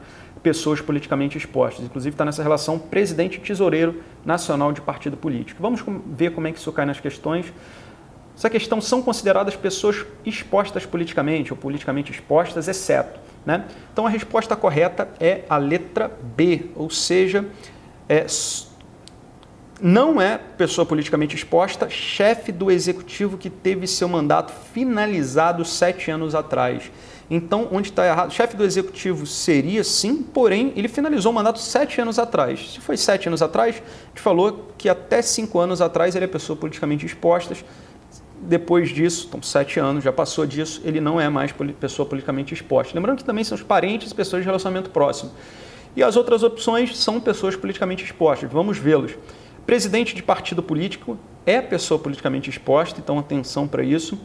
pessoas politicamente expostas. Inclusive está nessa relação presidente-tesoureiro nacional de partido político. Vamos ver como é que isso cai nas questões. Essa questão são consideradas pessoas expostas politicamente ou politicamente expostas, exceto. Né? Então a resposta correta é a letra B, ou seja, é, não é pessoa politicamente exposta, chefe do executivo que teve seu mandato finalizado sete anos atrás. Então, onde está errado? Chefe do executivo seria sim, porém, ele finalizou o mandato sete anos atrás. Se foi sete anos atrás, a gente falou que até cinco anos atrás ele é pessoa politicamente exposta. Depois disso, então sete anos, já passou disso, ele não é mais pessoa politicamente exposta. Lembrando que também são os parentes e pessoas de relacionamento próximo. E as outras opções são pessoas politicamente expostas. Vamos vê-los. Presidente de partido político é pessoa politicamente exposta, então atenção para isso.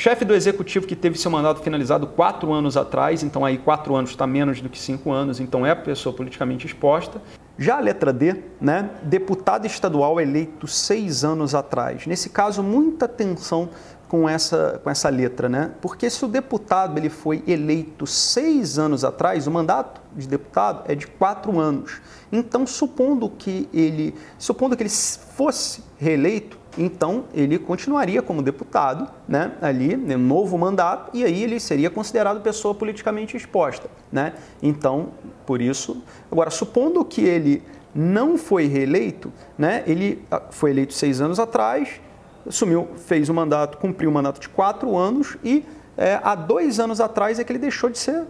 Chefe do executivo que teve seu mandato finalizado quatro anos atrás, então aí quatro anos está menos do que cinco anos, então é pessoa politicamente exposta. Já a letra D, né? Deputado estadual eleito seis anos atrás. Nesse caso, muita atenção com essa, com essa letra, né? Porque se o deputado ele foi eleito seis anos atrás, o mandato de deputado é de quatro anos. Então, supondo que ele, supondo que ele fosse reeleito, então ele continuaria como deputado, né? Ali, né, novo mandato, e aí ele seria considerado pessoa politicamente exposta, né? Então, por isso, agora supondo que ele não foi reeleito, né? Ele ah, foi eleito seis anos atrás assumiu, fez o mandato, cumpriu o mandato de quatro anos e é, há dois anos atrás é que ele deixou de ser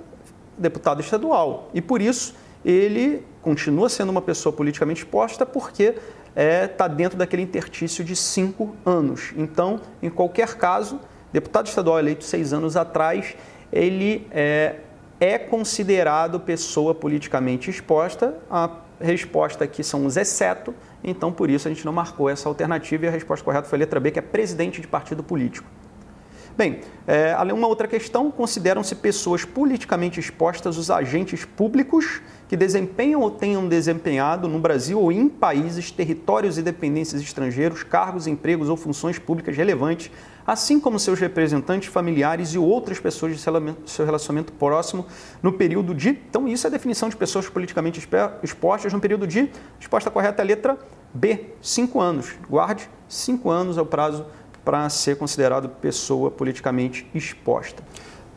deputado estadual. E por isso ele continua sendo uma pessoa politicamente exposta porque está é, tá dentro daquele intertício de cinco anos. Então, em qualquer caso, deputado estadual eleito seis anos atrás, ele é, é considerado pessoa politicamente exposta. A resposta aqui são os exceto, então, por isso, a gente não marcou essa alternativa e a resposta correta foi a letra B, que é presidente de partido político. Bem, é, uma outra questão, consideram-se pessoas politicamente expostas os agentes públicos que desempenham ou tenham desempenhado no Brasil ou em países, territórios e dependências estrangeiros, cargos, empregos ou funções públicas relevantes, assim como seus representantes familiares e outras pessoas de seu relacionamento próximo no período de. Então, isso é a definição de pessoas politicamente expostas no período de. Resposta correta é a letra B, cinco anos. Guarde, cinco anos é o prazo para ser considerado pessoa politicamente exposta.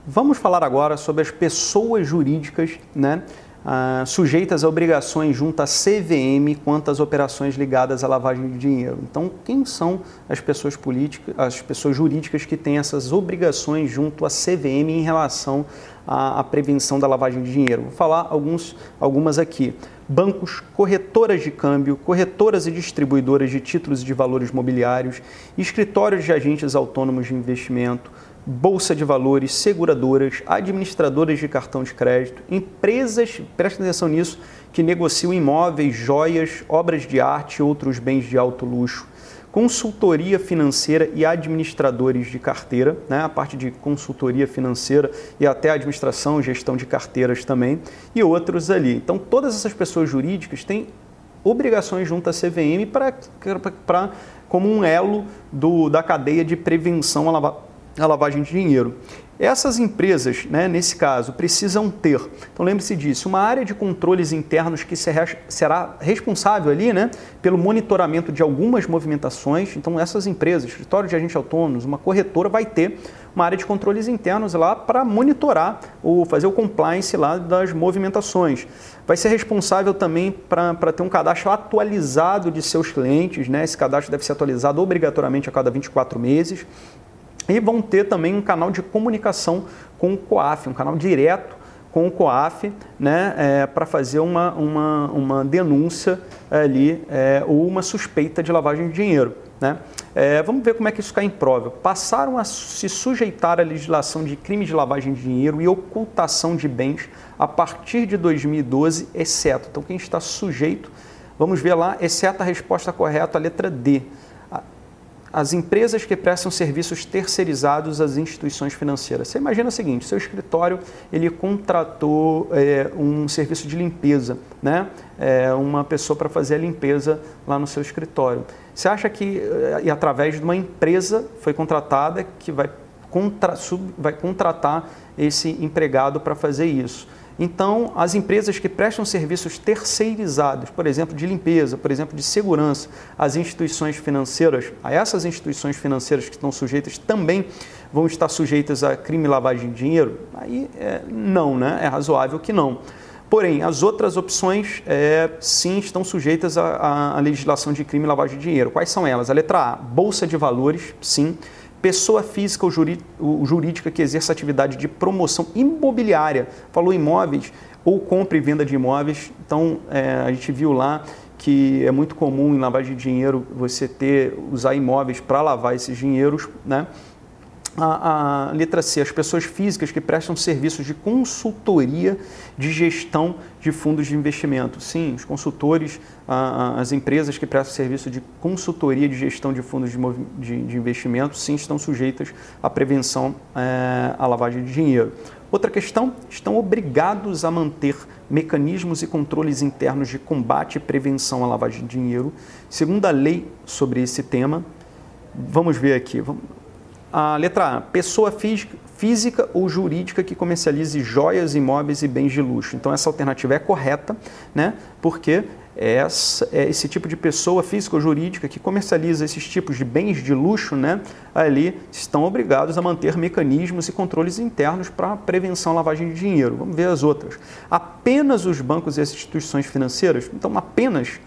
Vamos falar agora sobre as pessoas jurídicas, né? ah, sujeitas a obrigações junto à CVM quanto às operações ligadas à lavagem de dinheiro. Então, quem são as pessoas políticas, as pessoas jurídicas que têm essas obrigações junto à CVM em relação à, à prevenção da lavagem de dinheiro? Vou falar alguns, algumas aqui. Bancos, corretoras de câmbio, corretoras e distribuidoras de títulos de valores mobiliários, escritórios de agentes autônomos de investimento, bolsa de valores, seguradoras, administradoras de cartão de crédito, empresas, prestem atenção nisso, que negociam imóveis, joias, obras de arte e outros bens de alto luxo, consultoria financeira e administradores de carteira, né? a parte de consultoria financeira e até administração, gestão de carteiras também, e outros ali. Então, todas essas pessoas jurídicas têm obrigações junto à CVM para como um elo do, da cadeia de prevenção à a lavagem de dinheiro. Essas empresas, né, nesse caso, precisam ter, então lembre-se disso, uma área de controles internos que será responsável ali né, pelo monitoramento de algumas movimentações. Então, essas empresas, escritório de agentes autônomos, uma corretora, vai ter uma área de controles internos lá para monitorar ou fazer o compliance lá das movimentações. Vai ser responsável também para ter um cadastro atualizado de seus clientes, né? Esse cadastro deve ser atualizado obrigatoriamente a cada 24 meses. E vão ter também um canal de comunicação com o COAF, um canal direto com o COAF, né, é, para fazer uma, uma, uma denúncia ali é, ou uma suspeita de lavagem de dinheiro. Né? É, vamos ver como é que isso cai em prova. Passaram a se sujeitar à legislação de crime de lavagem de dinheiro e ocultação de bens a partir de 2012, exceto. Então, quem está sujeito, vamos ver lá, exceto a resposta correta, a letra D as empresas que prestam serviços terceirizados às instituições financeiras. Você imagina o seguinte, seu escritório ele contratou é, um serviço de limpeza, né? É, uma pessoa para fazer a limpeza lá no seu escritório. Você acha que, é, e através de uma empresa foi contratada que vai, contra, sub, vai contratar esse empregado para fazer isso? Então, as empresas que prestam serviços terceirizados, por exemplo, de limpeza, por exemplo, de segurança, as instituições financeiras, a essas instituições financeiras que estão sujeitas também vão estar sujeitas a crime e lavagem de dinheiro? Aí é, não, né? É razoável que não. Porém, as outras opções é, sim estão sujeitas à, à legislação de crime e lavagem de dinheiro. Quais são elas? A letra A, Bolsa de Valores, sim pessoa física ou jurídica que exerça atividade de promoção imobiliária, falou imóveis ou compra e venda de imóveis. Então, é, a gente viu lá que é muito comum em lavagem de dinheiro você ter usar imóveis para lavar esses dinheiros, né? A, a, letra C, as pessoas físicas que prestam serviços de consultoria de gestão de fundos de investimento. Sim, os consultores, a, as empresas que prestam serviço de consultoria de gestão de fundos de, de, de investimento, sim, estão sujeitas à prevenção é, à lavagem de dinheiro. Outra questão, estão obrigados a manter mecanismos e controles internos de combate e prevenção à lavagem de dinheiro, segundo a lei sobre esse tema. Vamos ver aqui. Vamos a letra A, pessoa física, ou jurídica que comercialize joias, imóveis e bens de luxo. Então essa alternativa é correta, né? Porque essa, é esse tipo de pessoa física ou jurídica que comercializa esses tipos de bens de luxo, né, ali estão obrigados a manter mecanismos e controles internos para prevenção à lavagem de dinheiro. Vamos ver as outras. Apenas os bancos e as instituições financeiras? Então, apenas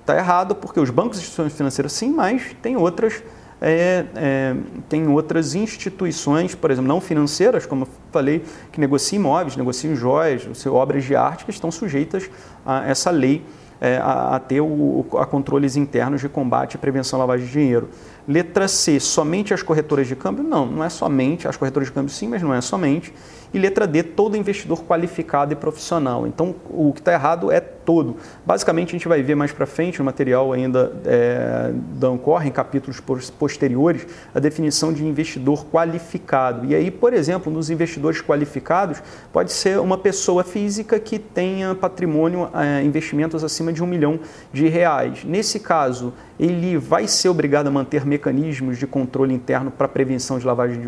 está errado, porque os bancos e instituições financeiras sim, mas tem outras é, é, tem outras instituições, por exemplo, não financeiras, como eu falei, que negociam imóveis, negociam joias, obras de arte, que estão sujeitas a essa lei, é, a, a, ter o, a controles internos de combate e prevenção à lavagem de dinheiro. Letra C, somente as corretoras de câmbio? Não, não é somente, as corretoras de câmbio sim, mas não é somente. E letra D, todo investidor qualificado e profissional. Então, o que está errado é todo. Basicamente, a gente vai ver mais para frente no material ainda é, da Ancor, em capítulos posteriores, a definição de investidor qualificado. E aí, por exemplo, nos investidores qualificados, pode ser uma pessoa física que tenha patrimônio, é, investimentos acima de um milhão de reais. Nesse caso, ele vai ser obrigado a manter mecanismos de controle interno para prevenção de lavagem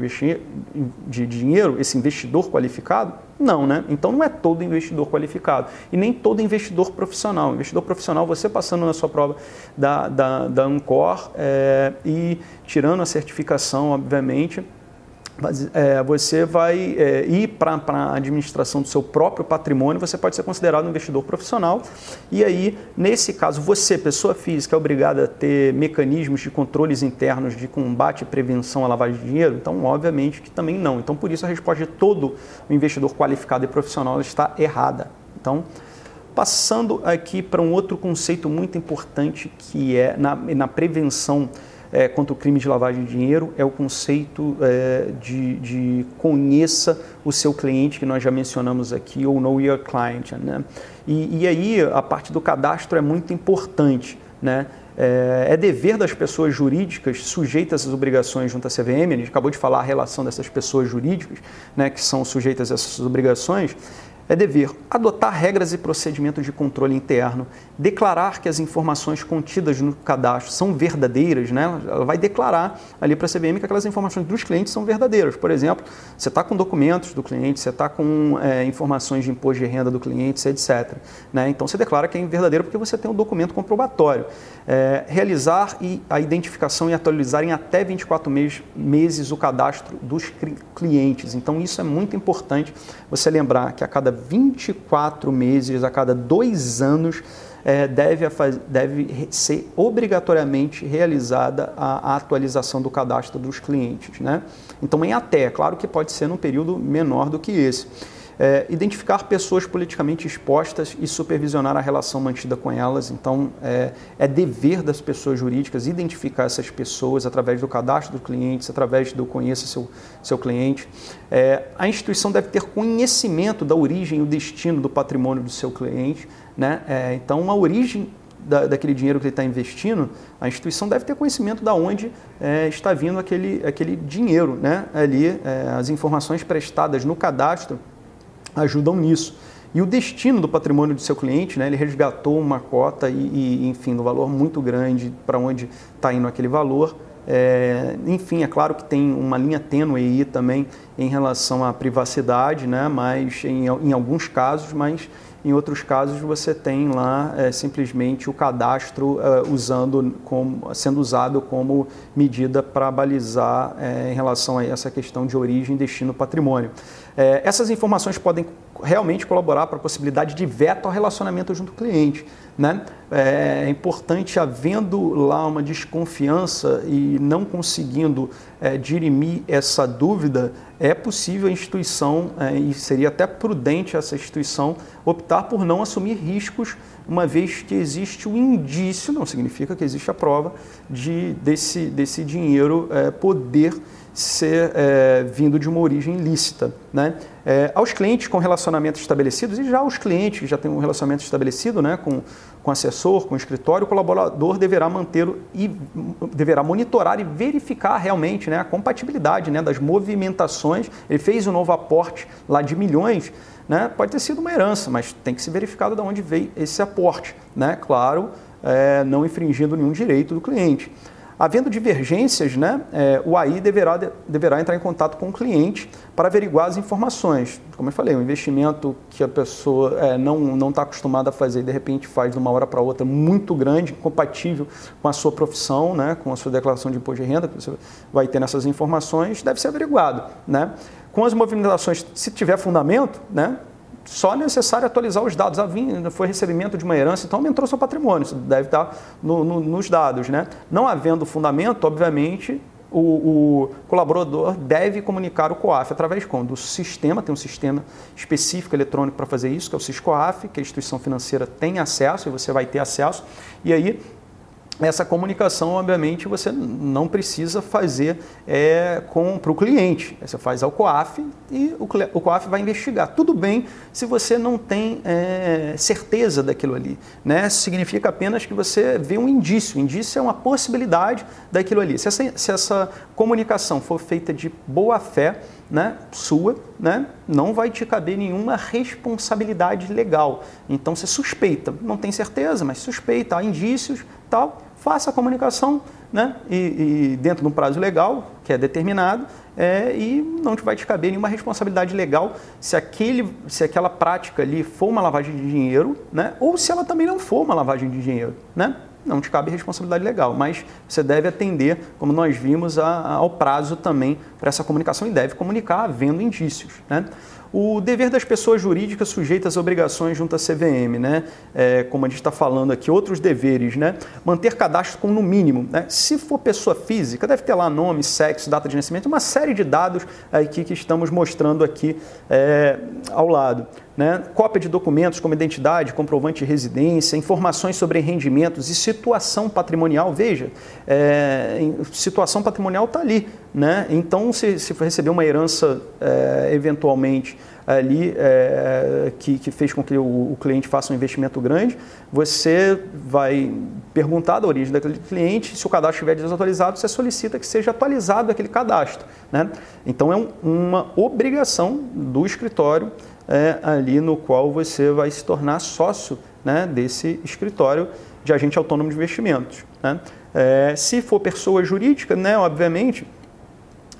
de dinheiro, esse investidor qualificado? Não, né? Então não é todo investidor qualificado e nem todo investidor profissional. Investidor profissional, você passando na sua prova da, da, da Ancor é, e tirando a certificação, obviamente, é, você vai é, ir para a administração do seu próprio patrimônio, você pode ser considerado um investidor profissional. E aí, nesse caso, você, pessoa física, é obrigada a ter mecanismos de controles internos de combate e prevenção à lavagem de dinheiro? Então, obviamente que também não. Então, por isso, a resposta de todo investidor qualificado e profissional está errada. Então, passando aqui para um outro conceito muito importante que é na, na prevenção é, contra o crime de lavagem de dinheiro é o conceito é, de, de, conheça o seu cliente, que nós já mencionamos aqui, ou know your client. Né? E, e aí a parte do cadastro é muito importante. Né? É, é, dever das pessoas jurídicas sujeitas às obrigações junto à CVM, a gente acabou de falar a relação dessas pessoas jurídicas, né, que são sujeitas a essas obrigações, é dever adotar regras e procedimentos de controle interno, declarar que as informações contidas no cadastro são verdadeiras, né? ela vai declarar ali para a CVM que aquelas informações dos clientes são verdadeiras. Por exemplo, você está com documentos do cliente, você está com é, informações de imposto de renda do cliente, etc. Né? Então você declara que é verdadeiro porque você tem um documento comprobatório. É, realizar e a identificação e atualizar em até 24 meses, meses o cadastro dos clientes. Então isso é muito importante você lembrar que a cada 24 meses, a cada dois anos, é, deve, deve ser obrigatoriamente realizada a, a, atualização do cadastro dos clientes. Né? Então, em até, claro que pode ser num período menor do que esse. É, identificar pessoas politicamente expostas e supervisionar a relação mantida com elas. Então, é, é, dever das pessoas jurídicas identificar essas pessoas através do cadastro dos clientes, através do conheça seu, seu cliente. É, a instituição deve ter conhecimento da origem e o destino do patrimônio do seu cliente. Né? É, então, a origem da, daquele dinheiro que ele está investindo, a instituição deve ter conhecimento de onde é, está vindo aquele, aquele dinheiro. Né? Ali, é, as informações prestadas no cadastro ajudam nisso. E o destino do patrimônio do seu cliente, né, ele resgatou uma cota e, e enfim, um valor muito grande para onde está indo aquele valor. É, enfim, é claro que tem uma linha tênue aí também em relação à privacidade, né, mas em, em alguns casos, mas em outros casos você tem lá é, simplesmente o cadastro é, usando como, sendo usado como medida para balizar é, em relação a essa questão de origem, destino, patrimônio. É, essas informações podem realmente colaborar para a possibilidade de veto ao relacionamento junto ao cliente. Né? É, é importante, havendo lá uma desconfiança e não conseguindo é, dirimir essa dúvida, é possível a instituição, é, e seria até prudente essa instituição, optar por não assumir riscos, uma vez que existe o indício, não significa que existe a prova, de desse, desse dinheiro é, poder ser é, vindo de uma origem lícita. Né? É, aos clientes com relacionamentos estabelecidos, e já os clientes que já têm um relacionamento estabelecido né, com, com assessor, com escritório, o colaborador deverá manter e deverá monitorar e verificar realmente né, a compatibilidade né, das movimentações. Ele fez um novo aporte lá de milhões, né, pode ter sido uma herança, mas tem que ser verificado de onde veio esse aporte. Né? Claro, é, não infringindo nenhum direito do cliente. Havendo divergências, né, é, o AI deverá, deverá entrar em contato com o cliente para averiguar as informações. Como eu falei, um investimento que a pessoa é, não está acostumada a fazer e de repente faz de uma hora para outra muito grande, compatível com a sua profissão, né, com a sua declaração de imposto de renda, que você vai ter nessas informações, deve ser averiguado. Né? Com as movimentações, se tiver fundamento, né, só necessário atualizar os dados. Ah, foi recebimento de uma herança, então aumentou seu patrimônio, isso deve estar no, no, nos dados. Né? Não havendo fundamento, obviamente, o, o, colaborador deve comunicar o COAF através do sistema, tem um sistema específico eletrônico para fazer isso, que é o SISCOAF, que a instituição financeira tem acesso e você vai ter acesso, e aí essa comunicação, obviamente, você não precisa fazer é, para o cliente. Você faz ao COAF e o, o COAF vai investigar. Tudo bem se você não tem é, certeza daquilo ali. Né? Significa apenas que você vê um indício. O indício é uma possibilidade daquilo ali. Se essa, se essa comunicação for feita de boa fé, né, sua, né, não vai te caber nenhuma responsabilidade legal. Então você suspeita, não tem certeza, mas suspeita, há indícios, tal, faça a comunicação né? e, e dentro de um prazo legal, que é determinado, é, e não vai te caber nenhuma responsabilidade legal se, aquele, se aquela prática ali for uma lavagem de dinheiro, né? ou se ela também não for uma lavagem de dinheiro. Né? não te cabe responsabilidade legal, mas você deve atender, como nós vimos, a, ao prazo também para essa comunicação e deve comunicar havendo indícios. Né? O dever das pessoas jurídicas sujeitas a obrigações junto à CVM, né? É, como a gente está falando aqui, outros deveres, né? Manter cadastro com no mínimo. Né? Se for pessoa física, deve ter lá nome, sexo, data de nascimento, uma série de dados aqui que estamos mostrando aqui é, ao lado né? cópia de documentos como identidade, comprovante de residência, informações sobre rendimentos e situação patrimonial. Veja, é, situação patrimonial está ali. Né? Então, se, se receber uma herança é, eventualmente ali é, que, que, fez com que o, o, cliente faça um investimento grande, você vai perguntar da origem daquele cliente, se o cadastro estiver desatualizado, você solicita que seja atualizado aquele cadastro. Né? Então é um, uma obrigação do escritório é, ali no qual você vai se tornar sócio né, desse escritório de agente autônomo de investimentos. Né? É, se for pessoa jurídica, né, obviamente,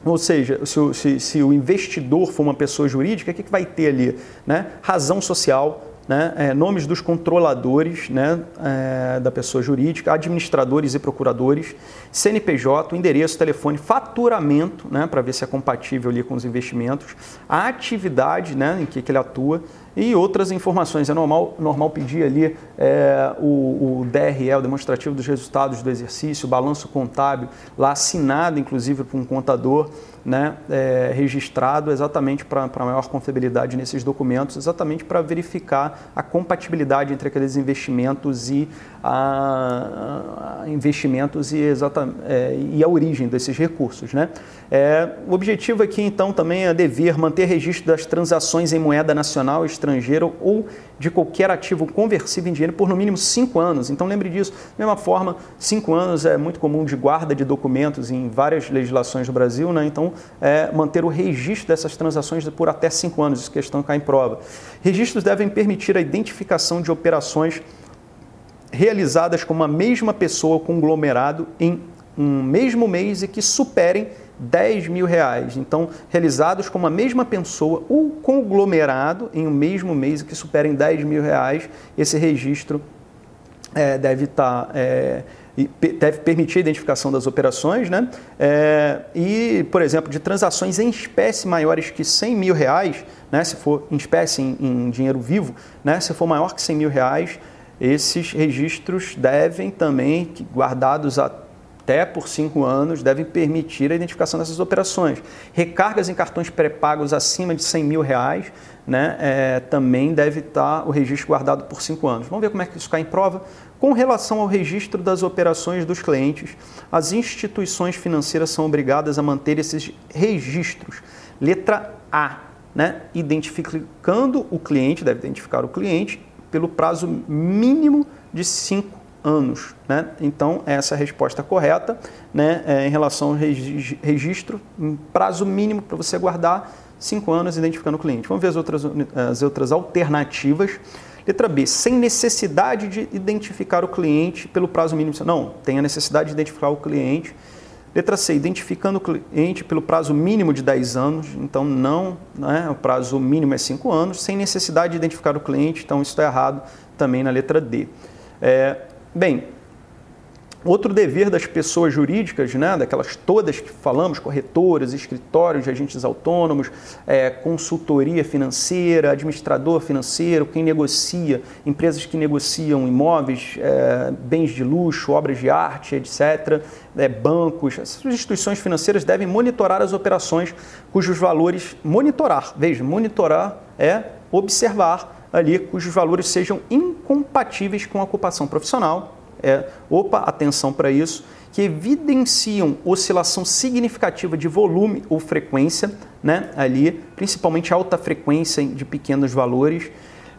ou seja, se, se, se, o investidor for uma pessoa jurídica, o que, que vai ter ali? Né? Razão social, né, é, nomes dos controladores né, é, da pessoa jurídica, administradores e procuradores, CNPJ, endereço, telefone, faturamento, né, para ver se é compatível ali com os investimentos, a atividade né, em que, que ele atua e outras informações. É normal, normal pedir ali é, o, o DRE, o demonstrativo dos resultados do exercício, o balanço contábil, lá assinado inclusive por um contador, né, é, registrado exatamente para maior confiabilidade nesses documentos, exatamente para verificar a compatibilidade entre aqueles investimentos e a, a investimentos e, exata, é, e a origem desses recursos. Né? É, o objetivo aqui então também é dever manter registro das transações em moeda nacional, estrangeira ou de qualquer ativo conversível em dinheiro por no mínimo cinco anos. Então lembre disso. Da mesma forma, cinco anos é muito comum de guarda de documentos em várias legislações do Brasil, né? então é, manter o registro dessas transações por até cinco anos, isso questão cai em prova. Registros devem permitir a identificação de operações realizadas com uma mesma pessoa conglomerado em um mesmo mês e que superem 10 mil reais. Então, realizados com uma mesma pessoa ou conglomerado em um mesmo mês que superem 10 mil reais, esse registro é, deve estar. Tá, é, deve permitir a identificação das operações, né? É, e, por exemplo, de transações em espécie maiores que 100 mil reais, né? Se for em espécie, em, em dinheiro vivo, né? Se for maior que 100 mil reais, esses registros devem também, guardados até por cinco anos, devem permitir a identificação dessas operações. Recargas em cartões pré-pagos acima de 100 mil reais, né, é, também deve estar o registro guardado por cinco anos. Vamos ver como é que isso cai em prova? Com relação ao registro das operações dos clientes, as instituições financeiras são obrigadas a manter esses registros. Letra A, né, identificando o cliente, deve identificar o cliente pelo prazo mínimo de cinco anos. Né? Então, essa é a resposta correta né? É, em relação ao registro, prazo mínimo para você guardar cinco anos identificando o cliente. Vamos ver as outras, as outras alternativas. Letra B, sem necessidade de identificar o cliente pelo prazo mínimo. Não, tem a necessidade de identificar o cliente Letra C, identificando o cliente pelo prazo mínimo de 10 anos, então não, né, o prazo mínimo é 5 anos, sem necessidade de identificar o cliente, então isso está errado também na letra D. É, bem, Outro dever das pessoas jurídicas, né, daquelas todas que falamos, corretoras, escritórios de agentes autônomos, é, consultoria financeira, administrador financeiro, quem negocia, empresas que negociam imóveis, é, bens de luxo, obras de arte, etc., é, bancos, essas instituições financeiras devem monitorar as operações cujos valores, monitorar, veja, monitorar é observar ali cujos valores sejam incompatíveis com a ocupação profissional, é, opa, atenção para isso, que evidenciam oscilação significativa de volume ou frequência, né, ali, principalmente alta frequência de pequenos valores,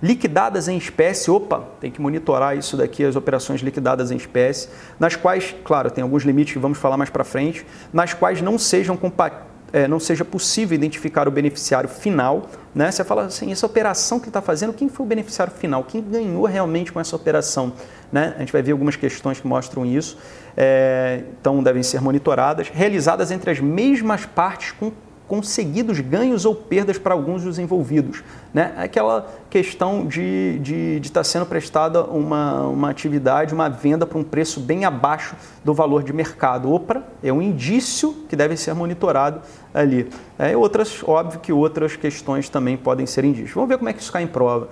liquidadas em espécie, opa, tem que monitorar isso daqui, as operações liquidadas em espécie, nas quais, claro, tem alguns limites que vamos falar mais para frente, nas quais não sejam compatíveis é, não seja possível identificar o beneficiário final, né? Você fala assim, essa operação que está fazendo, quem foi o beneficiário final? Quem ganhou realmente com essa operação? Né? A gente vai ver algumas questões que mostram isso. É, então, devem ser monitoradas, realizadas entre as mesmas partes com conseguidos ganhos ou perdas para alguns dos envolvidos. Né? Aquela questão de estar de, de tá sendo prestada uma, uma atividade, uma venda para um preço bem abaixo do valor de mercado. Opa, é um indício que deve ser monitorado ali. É, outras, óbvio que outras questões também podem ser indícios. Vamos ver como é que isso cai em prova.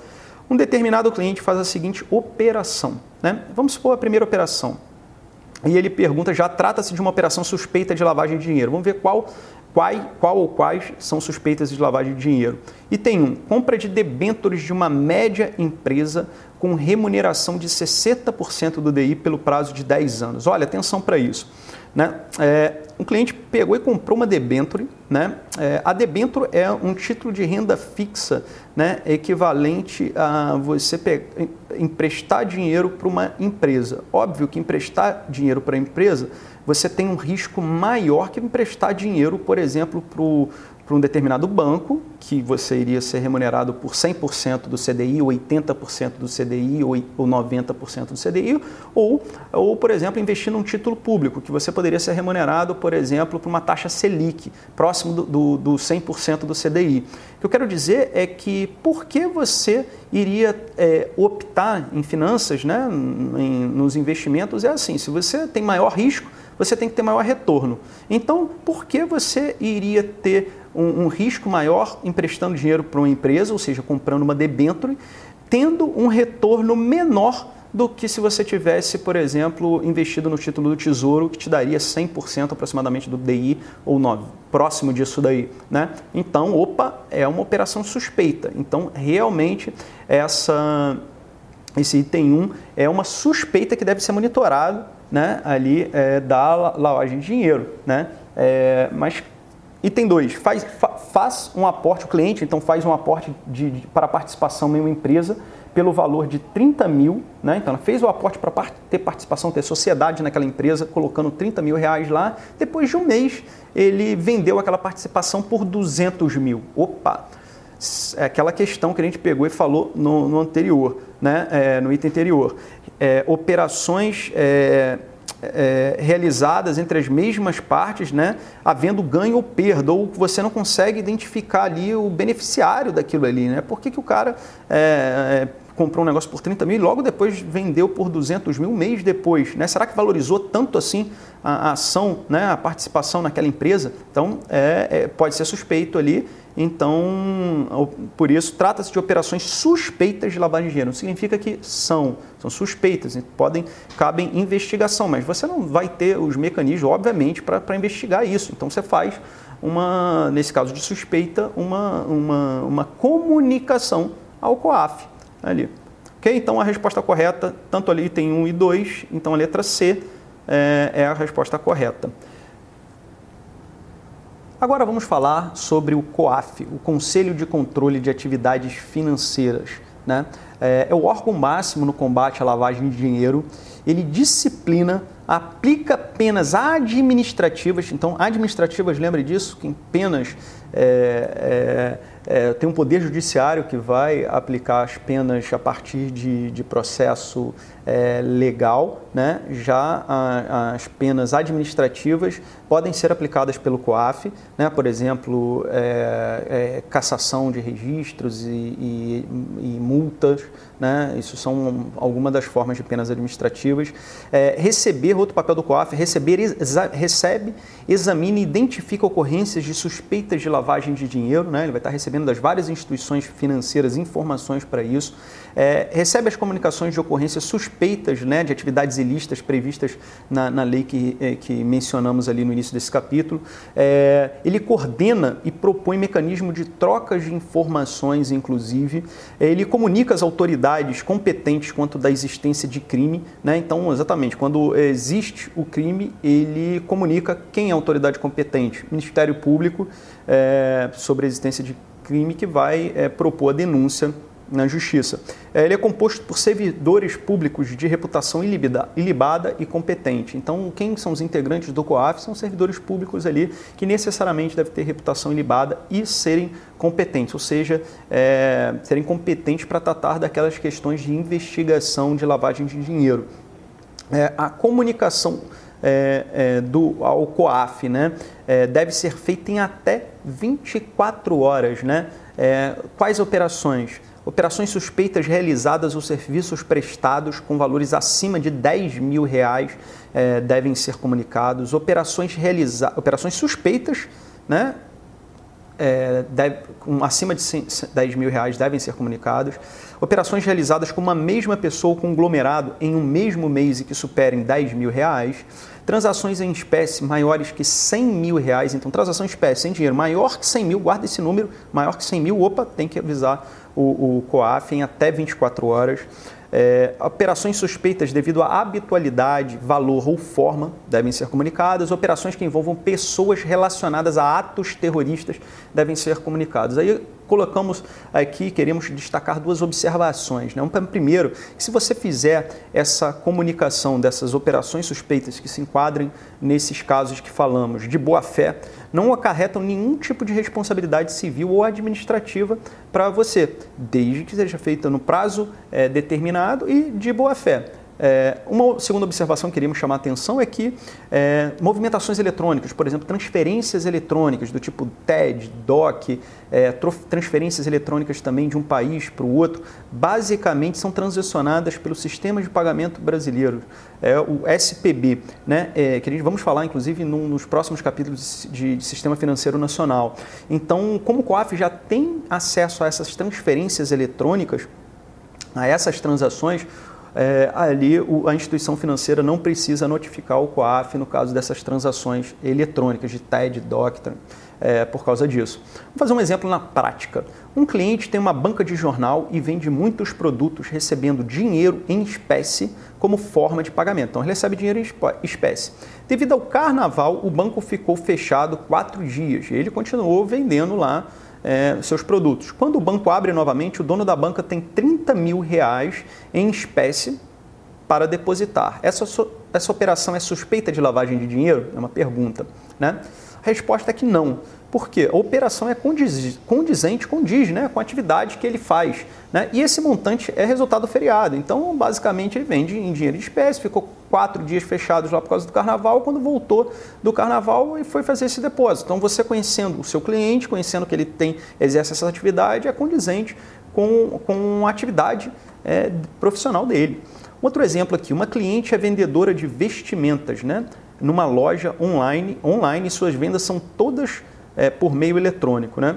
Um determinado cliente faz a seguinte operação. Né? Vamos supor a primeira operação. E ele pergunta: já trata-se de uma operação suspeita de lavagem de dinheiro. Vamos ver qual, qual, qual ou quais são suspeitas de lavagem de dinheiro. E tem um: compra de debêntures de uma média empresa com remuneração de 60% do DI pelo prazo de 10 anos. Olha, atenção para isso. Né? É, um cliente pegou e comprou uma debenture. Né? É, a debenture é um título de renda fixa né? equivalente a você emprestar dinheiro para uma empresa. Óbvio que emprestar dinheiro para a empresa você tem um risco maior que emprestar dinheiro, por exemplo, para um determinado banco, que você iria ser remunerado por 100% do CDI, ou 80% do CDI, ou 90% do CDI, ou, ou, por exemplo, investir num título público, que você poderia ser remunerado, por exemplo, por uma taxa Selic, próximo do, do, do 100% do CDI. O que eu quero dizer é que por que você iria é, optar em finanças, né, em, nos investimentos, é assim, se você tem maior risco, você tem que ter maior retorno. Então, por que você iria ter um, um risco maior emprestando dinheiro para uma empresa, ou seja, comprando uma debenture, tendo um retorno menor do que se você tivesse, por exemplo, investido no título do Tesouro, que te daria 100% aproximadamente do DI ou 9, próximo disso daí, né? Então, opa, é uma operação suspeita. Então, realmente essa esse item 1 é uma suspeita que deve ser monitorado, né, ali é, da lavagem de dinheiro, né? É, mas Item 2, faz, faz um aporte, o cliente então faz um aporte de, de, para participação em uma empresa pelo valor de 30 mil, né? então ela fez o aporte para ter participação, ter sociedade naquela empresa, colocando 30 mil reais lá, depois de um mês ele vendeu aquela participação por 200 mil. Opa! É aquela questão que a gente pegou e falou no, no anterior, né? É, no item anterior. É, operações é, é, realizadas entre as mesmas partes, né, havendo ganho ou perda, ou você não consegue identificar ali o beneficiário daquilo ali. Né? Por que, que o cara é, é, comprou um negócio por 30 mil e logo depois vendeu por 200 mil, um mês depois? Né? Será que valorizou tanto assim a, a ação, né, a participação naquela empresa? Então, é, é pode ser suspeito ali então, por isso, trata-se de operações suspeitas de lavagem de dinheiro. Não significa que são, são suspeitas, podem, cabem investigação, mas você não vai ter os mecanismos, obviamente, para investigar isso. Então, você faz, uma, nesse caso de suspeita, uma, uma, uma comunicação ao COAF ali. Ok? Então, a resposta correta, tanto ali tem 1 e 2, então a letra C é, é a resposta correta. Agora vamos falar sobre o COAF, o Conselho de Controle de Atividades Financeiras. Né? É, é o órgão máximo no combate à lavagem de dinheiro. Ele disciplina, aplica penas administrativas. Então, administrativas, lembre disso, que penas é, é, é, tem um poder judiciário que vai aplicar as penas a partir de, de processo é, legal, né? já a, as penas administrativas podem ser aplicadas pelo COAF, né? por exemplo, é, é, cassação de registros e, e, e multas, né? isso são algumas das formas de penas administrativas. Receber, outro papel do COAF, receber, exa, recebe, examina e identifica ocorrências de suspeitas de lavagem de dinheiro, né? ele vai estar recebendo das várias instituições financeiras informações para isso, é, recebe as comunicações de ocorrências suspeitas né, de atividades ilícitas previstas na, na lei que, é, que mencionamos ali no início desse capítulo. É, ele coordena e propõe mecanismo de trocas de informações, inclusive. É, ele comunica às autoridades competentes quanto da existência de crime. Né? Então, exatamente, quando existe o crime, ele comunica quem é a autoridade competente. Ministério Público é, sobre a existência de crime que vai é, propor a denúncia na Justiça. É, ele é composto por servidores públicos de reputação ilibada e competente. Então, quem são os integrantes do COAF são servidores públicos ali que necessariamente devem ter reputação ilibada e serem competentes, ou seja, é, serem competentes para tratar daquelas questões de investigação de lavagem de dinheiro. É, a comunicação é, é, do, ao COAF, né? É, deve ser feita em até 24 horas. Né? É, quais operações? Operações suspeitas realizadas ou serviços prestados com valores acima de 10 mil reais é, devem ser comunicados. Operações, realiza operações suspeitas né, é, deve, acima de 10 mil reais devem ser comunicados. Operações realizadas com uma mesma pessoa ou conglomerado em um mesmo mês e que superem 10 mil reais. Transações em espécie maiores que 100 mil reais. Então, transação em espécie sem dinheiro maior que 100 mil, guarda esse número, maior que 100 mil, opa, tem que avisar o, o COAF em até 24 horas. É, operações suspeitas devido à habitualidade, valor ou forma devem ser comunicadas. Operações que envolvam pessoas relacionadas a atos terroristas devem ser comunicadas. Aí colocamos aqui, queremos destacar duas observações. Né? Primeiro, que se você fizer essa comunicação dessas operações suspeitas que se enquadrem nesses casos que falamos de boa fé, não acarretam nenhum tipo de responsabilidade civil ou administrativa para você, desde que seja feita no prazo é, determinado e de boa fé. É, uma segunda observação que queríamos chamar a atenção é que é, movimentações eletrônicas, por exemplo, transferências eletrônicas do tipo TED, DOC, é, transferências eletrônicas também de um país para o outro, basicamente são transacionadas pelo sistema de pagamento brasileiro, é, o SPB, né, é, que gente vamos falar inclusive num, nos próximos capítulos de, de, Sistema Financeiro Nacional. Então, como o COAF já tem acesso a essas transferências eletrônicas, a essas transações, é, ali o, a instituição financeira não precisa notificar o COAF no caso dessas transações eletrônicas de TED, DOC, é, por causa disso. Vou fazer um exemplo na prática. Um cliente tem uma banca de jornal e vende muitos produtos recebendo dinheiro em espécie como forma de pagamento. Então, ele recebe dinheiro em espécie. Devido ao carnaval, o banco ficou fechado quatro dias e ele continuou vendendo lá é, seus produtos. Quando o banco abre novamente, o dono da banca tem 30 mil reais em espécie para depositar. Essa, essa operação é suspeita de lavagem de dinheiro? É uma pergunta. Né? A resposta é que não. Porque a operação é condiz, condizente, condiz né, com a atividade que ele faz. Né? E esse montante é resultado feriado. Então, basicamente, ele vende em dinheiro de espécie, ficou quatro dias fechados lá por causa do carnaval, quando voltou do carnaval e foi fazer esse depósito. Então, você conhecendo o seu cliente, conhecendo que ele tem, exerce essa atividade, é condizente com, com a atividade é, profissional dele. Outro exemplo aqui, uma cliente é vendedora de vestimentas, né? Numa loja online, online suas vendas são todas é, por meio eletrônico, né?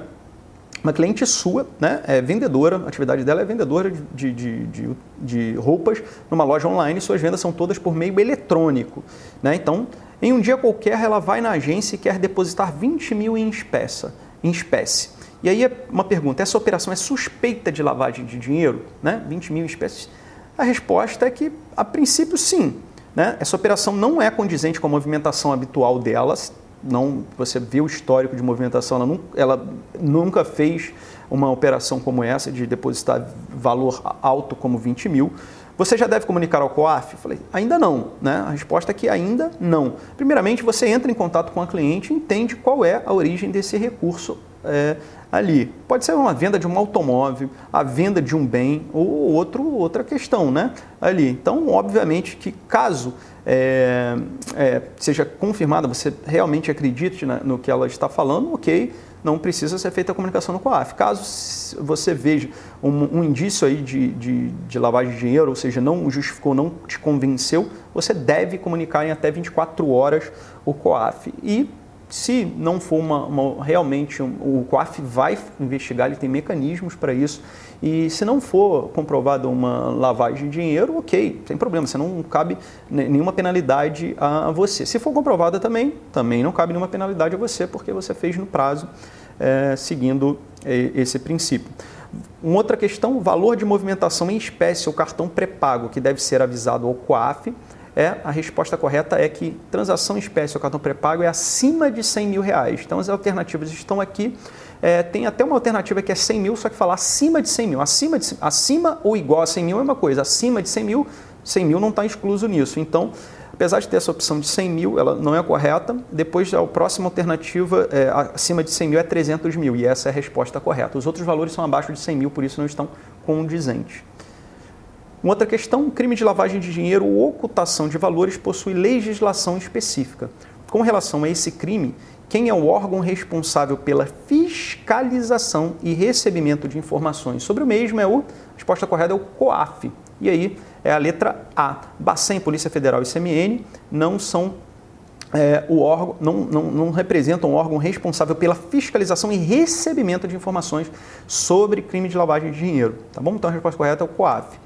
Uma cliente sua, né, é vendedora, a atividade dela é vendedora de, de, de, de roupas numa loja online, suas vendas são todas por meio eletrônico. Né? Então, em um dia qualquer, ela vai na agência e quer depositar 20 mil em espécie. Em espécie. E aí é uma pergunta: essa operação é suspeita de lavagem de dinheiro? Né? 20 mil em espécie? A resposta é que, a princípio, sim. Né? Essa operação não é condizente com a movimentação habitual delas, não, você vê o histórico de movimentação, ela, nunca, ela nunca fez uma operação como essa de depositar valor alto como 20 mil. Você já deve comunicar ao COAF? Eu falei, ainda não. Né? A resposta é que ainda não. Primeiramente, você entra em contato com a cliente e entende qual é a origem desse recurso é, ali. Pode ser uma venda de um automóvel, a venda de um bem ou outro, outra questão né? ali. Então, obviamente que caso é, é, seja confirmada, você realmente acredite na, no que ela está falando, ok, não precisa ser feita a comunicação no COAF. Caso você veja um, um indício aí de, de, de, lavagem de dinheiro, ou seja, não justificou, não te convenceu, você deve comunicar em até 24 horas o COAF. E se não for uma, uma realmente, um, o COAF vai investigar, ele tem mecanismos para isso. E se não for comprovada uma lavagem de dinheiro, ok, sem problema, você não cabe nenhuma penalidade a você. Se for comprovada também, também não cabe nenhuma penalidade a você, porque você fez no prazo é, seguindo é, esse princípio. Uma outra questão, valor de movimentação em espécie ou cartão pré-pago, que deve ser avisado ao COAF é, a resposta correta é que transação em espécie ou cartão pré-pago é acima de 100 mil reais. Então as alternativas estão aqui. É, tem até uma alternativa que é 100 mil, só que falar acima de 100 mil. Acima, de, acima ou igual a 100 mil é uma coisa, acima de 100 mil, 100 mil não está excluso nisso. Então, apesar de ter essa opção de 100 mil, ela não é correta. Depois, a próxima alternativa, é, acima de 100 mil, é 300 mil, e essa é a resposta correta. Os outros valores são abaixo de 100 mil, por isso não estão condizentes. Uma outra questão, crime de lavagem de dinheiro ou ocultação de valores possui legislação específica. Com relação a esse crime, quem é o órgão responsável pela fiscalização e recebimento de informações sobre o mesmo é o, a resposta correta é o COAF. E aí é a letra A. Bacen, Polícia Federal e CMN não são é, o órgão, não, não, não representam o órgão responsável pela fiscalização e recebimento de informações sobre crime de lavagem de dinheiro. Tá bom? Então a resposta correta é o COAF.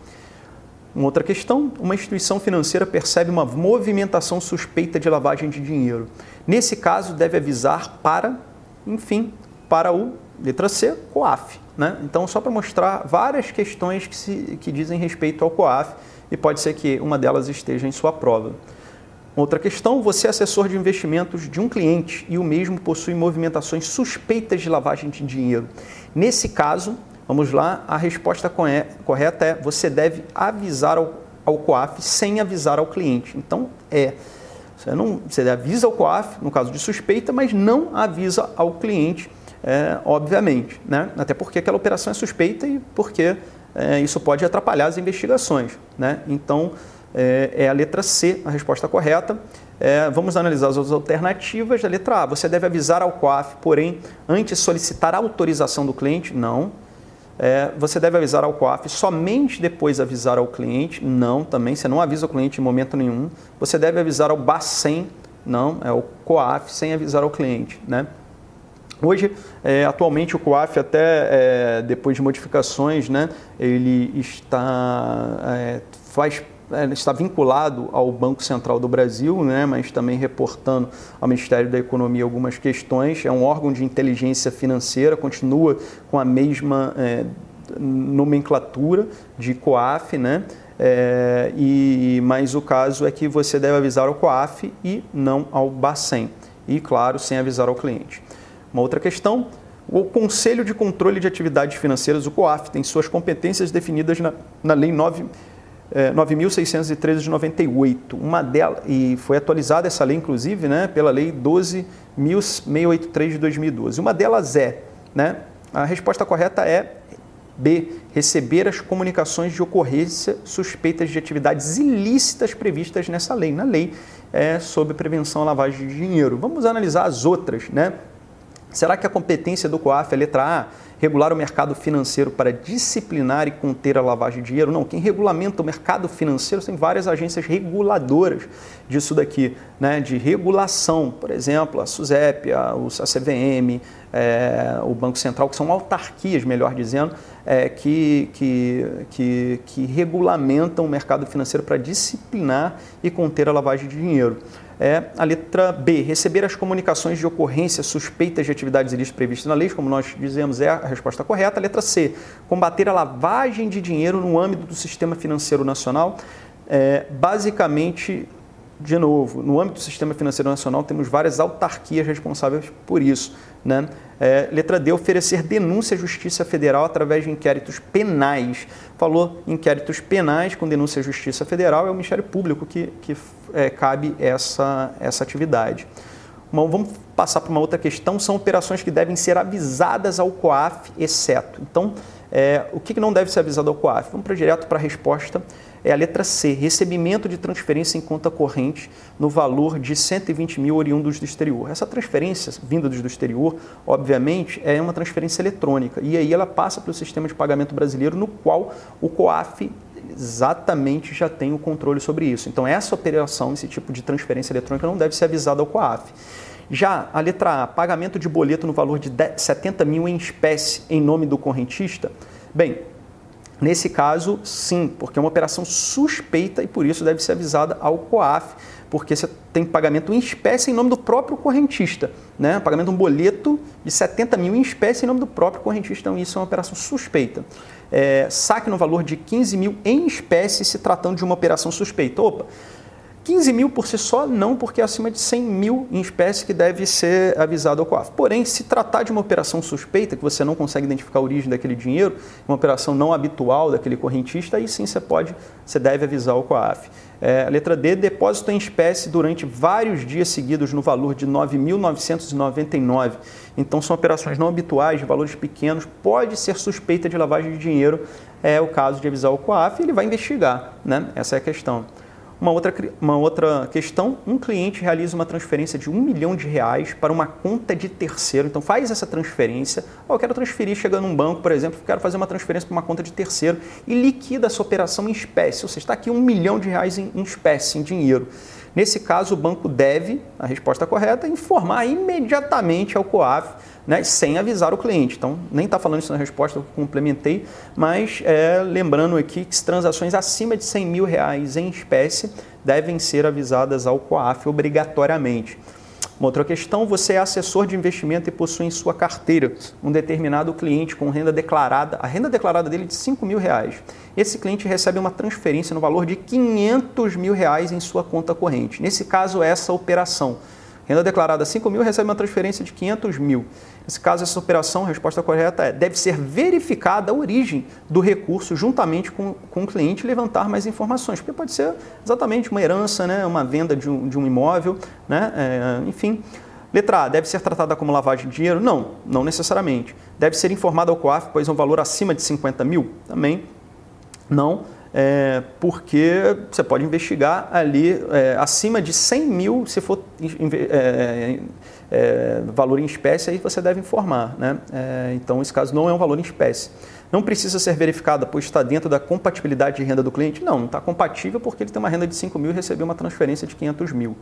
Uma outra questão, uma instituição financeira percebe uma movimentação suspeita de lavagem de dinheiro. Nesse caso, deve avisar para, enfim, para o, letra C, COAF. Né? Então, só para mostrar várias questões que, se, que dizem respeito ao COAF e pode ser que uma delas esteja em sua prova. Outra questão, você é assessor de investimentos de um cliente e o mesmo possui movimentações suspeitas de lavagem de dinheiro. Nesse caso, Vamos lá, a resposta correta é você deve avisar ao, ao COAF sem avisar ao cliente. Então, é, você, não, você avisa ao COAF, no caso de suspeita, mas não avisa ao cliente, é, obviamente. Né? Até porque aquela operação é suspeita e porque é, isso pode atrapalhar as investigações. Né? Então, é, é, a letra C a resposta correta. É, vamos analisar as outras alternativas. A letra A, você deve avisar ao COAF, porém, antes solicitar a autorização do cliente? Não é, você deve avisar ao COAF somente depois avisar ao cliente? Não, também. Você não avisa o cliente em momento nenhum. Você deve avisar ao Bacen? Não, é o COAF sem avisar ao cliente, né? Hoje, é, atualmente, o COAF, até é, depois de modificações, né, ele está, é, faz está vinculado ao Banco Central do Brasil, né, mas também reportando ao Ministério da Economia algumas questões. É um órgão de inteligência financeira, continua com a mesma é, nomenclatura de COAF, né? É, e, mas o caso é que você deve avisar ao COAF e não ao Bacen. E, claro, sem avisar ao cliente. Uma outra questão, o Conselho de Controle de Atividades Financeiras, o COAF, tem suas competências definidas na, na Lei 9 é, 9.613 de 98. Uma delas, e foi atualizada essa lei, inclusive, né, pela Lei 12.683 de 2012. Uma delas é, né, a resposta correta é B. Receber as comunicações de ocorrência suspeitas de atividades ilícitas previstas nessa lei, na lei é, sobre prevenção à lavagem de dinheiro. Vamos analisar as outras, né? Será que a competência do COAF é letra A? Regular o mercado financeiro para disciplinar e conter a lavagem de dinheiro. Não, quem regulamenta o mercado financeiro tem várias agências reguladoras disso daqui, né, de regulação, por exemplo, a SUSEP, a, a CVM, é, o Banco Central, que são autarquias, melhor dizendo, é, que, que, que, que regulamentam o mercado financeiro para disciplinar e conter a lavagem de dinheiro é a letra B, receber as comunicações de ocorrência suspeitas de atividades ilícitas previstas na lei, como nós dizemos, é a resposta correta. A letra C, combater a lavagem de dinheiro no âmbito do sistema financeiro nacional. É, basicamente, de novo, no âmbito do sistema financeiro nacional temos várias autarquias responsáveis por isso. Né? É, letra D, oferecer denúncia à Justiça Federal através de inquéritos penais. Falou inquéritos penais com denúncia à Justiça Federal, é o Ministério Público que, que é, cabe essa, essa atividade. Bom, vamos passar para uma outra questão, são operações que devem ser avisadas ao COAF, exceto. Então, é, o que não deve ser avisado ao COAF? Vamos para direto para a resposta é a letra C, recebimento de transferência em conta corrente no valor de 120 mil oriundos do exterior. Essa transferência vinda do exterior, obviamente, é uma transferência eletrônica e aí ela passa pelo sistema de pagamento brasileiro, no qual o COAF exatamente já tem o controle sobre isso. Então, essa operação, esse tipo de transferência eletrônica, não deve ser avisada ao COAF. Já a letra A, pagamento de boleto no valor de 70 mil em espécie em nome do correntista. Bem, Nesse caso, sim, porque é uma operação suspeita e por isso deve ser avisada ao COAF, porque você tem pagamento em espécie em nome do próprio correntista, né? Pagamento de um boleto de 70 mil em espécie em nome do próprio correntista, então isso é uma operação suspeita. É, saque no valor de 15 mil em espécie se tratando de uma operação suspeita. Opa, 15 mil por si só, não, porque é acima de 100 mil em espécie que deve ser avisado ao COAF. Porém, se tratar de uma operação suspeita, que você não consegue identificar a origem daquele dinheiro, uma operação não habitual daquele correntista, aí sim você pode, você deve avisar o COAF. É, letra D, depósito em espécie durante vários dias seguidos no valor de 9.999. Então, são operações não habituais, de valores pequenos, pode ser suspeita de lavagem de dinheiro, é o caso de avisar o COAF e ele vai investigar, né? Essa é a questão. Uma outra, uma outra questão, um cliente realiza uma transferência de um milhão de reais para uma conta de terceiro. Então faz essa transferência. Oh, eu quero transferir, chega num banco, por exemplo, quero fazer uma transferência para uma conta de terceiro e liquida essa operação em espécie. Ou seja, está aqui um milhão de reais em, em espécie, em dinheiro. Nesse caso, o banco deve, a resposta correta, informar imediatamente ao COAF né, sem avisar o cliente. Então, nem está falando isso na resposta eu complementei, mas é, lembrando aqui que transações acima de 100 mil reais em espécie devem ser avisadas ao COAF obrigatoriamente. Uma outra questão, você é assessor de investimento e possui em sua carteira um determinado cliente com renda declarada, a renda declarada dele é de 5 mil reais. Esse cliente recebe uma transferência no valor de 500 mil reais em sua conta corrente. Nesse caso, essa operação Renda declarada 5 mil recebe uma transferência de 500 mil. Nesse caso, essa operação, a resposta correta é: deve ser verificada a origem do recurso juntamente com, com o cliente e levantar mais informações, porque pode ser exatamente uma herança, né, uma venda de um, de um imóvel, né, é, enfim. Letra A, deve ser tratada como lavagem de dinheiro? Não, não necessariamente. Deve ser informada ao COAF, pois é um valor acima de 50 mil? Também não é, porque você pode investigar ali é, acima de 100 mil, se for é, é, valor em espécie, aí você deve informar. Né? É, então, esse caso não é um valor em espécie. Não precisa ser verificada, pois está dentro da compatibilidade de renda do cliente? Não, não está compatível porque ele tem uma renda de 5 mil e recebeu uma transferência de 500 mil.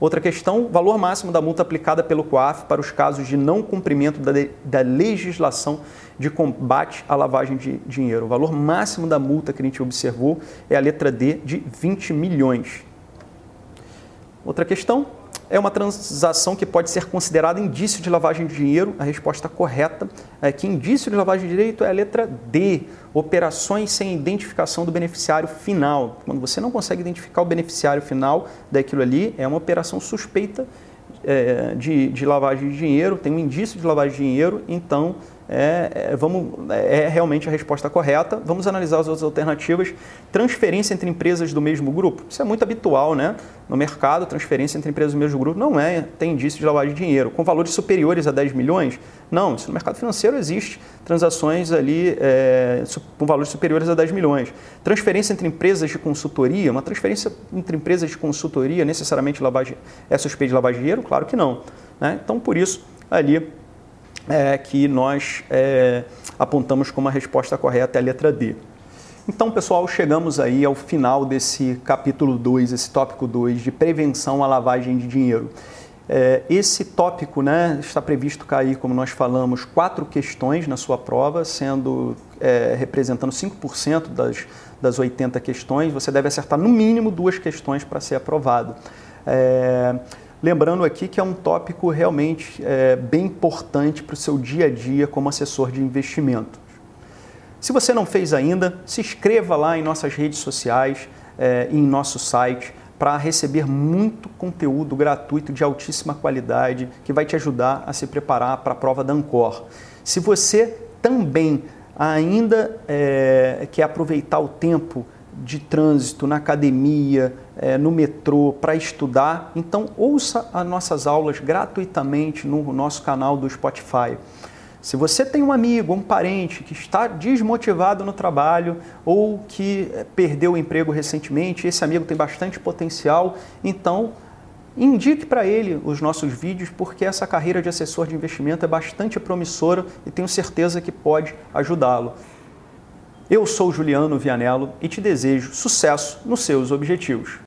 Outra questão, valor máximo da multa aplicada pelo COAF para os casos de não cumprimento da, da legislação de combate à lavagem de dinheiro. O valor máximo da multa que a gente observou é a letra D de 20 milhões. Outra questão, é uma transação que pode ser considerada indício de lavagem de dinheiro? A resposta correta é que indício de lavagem de direito é a letra D, operações sem identificação do beneficiário final. Quando você não consegue identificar o beneficiário final daquilo ali, é uma operação suspeita é, de, de lavagem de dinheiro, tem um indício de lavagem de dinheiro, então é, é, vamos, é realmente a resposta correta. Vamos analisar as outras alternativas. Transferência entre empresas do mesmo grupo. Isso é muito habitual né? no mercado, transferência entre empresas do mesmo grupo não é, tem indício de lavagem de dinheiro. Com valores superiores a 10 milhões? Não, isso no mercado financeiro existe. Transações ali é, com valores superiores a 10 milhões. Transferência entre empresas de consultoria, uma transferência entre empresas de consultoria necessariamente lavagem, é suspeita de lavagem de dinheiro? Claro que não. Né? Então, por isso, ali é, que nós é, apontamos como a resposta correta é a letra D. Então, pessoal, chegamos aí ao final desse capítulo 2, esse tópico 2 de prevenção à lavagem de dinheiro. É, esse tópico né, está previsto cair, como nós falamos, quatro questões na sua prova, sendo é, representando 5% das, das 80 questões. Você deve acertar no mínimo duas questões para ser aprovado. É, Lembrando aqui que é um tópico realmente é, bem importante para o seu dia a dia como assessor de investimento. Se você não fez ainda, se inscreva lá em nossas redes sociais é, em nosso site para receber muito conteúdo gratuito de altíssima qualidade que vai te ajudar a se preparar para a prova da Ancor. Se você também ainda é, quer aproveitar o tempo de trânsito, na academia, é, no metrô, para estudar, então ouça as nossas aulas gratuitamente no nosso canal do Spotify. Se você tem um amigo, um parente que está desmotivado no trabalho ou que é, perdeu o emprego recentemente, esse amigo tem bastante potencial, então indique para ele os nossos vídeos, porque essa carreira de assessor de investimento é bastante promissora e tenho certeza que pode ajudá-lo. Eu sou Juliano Vianello e te desejo sucesso nos seus objetivos.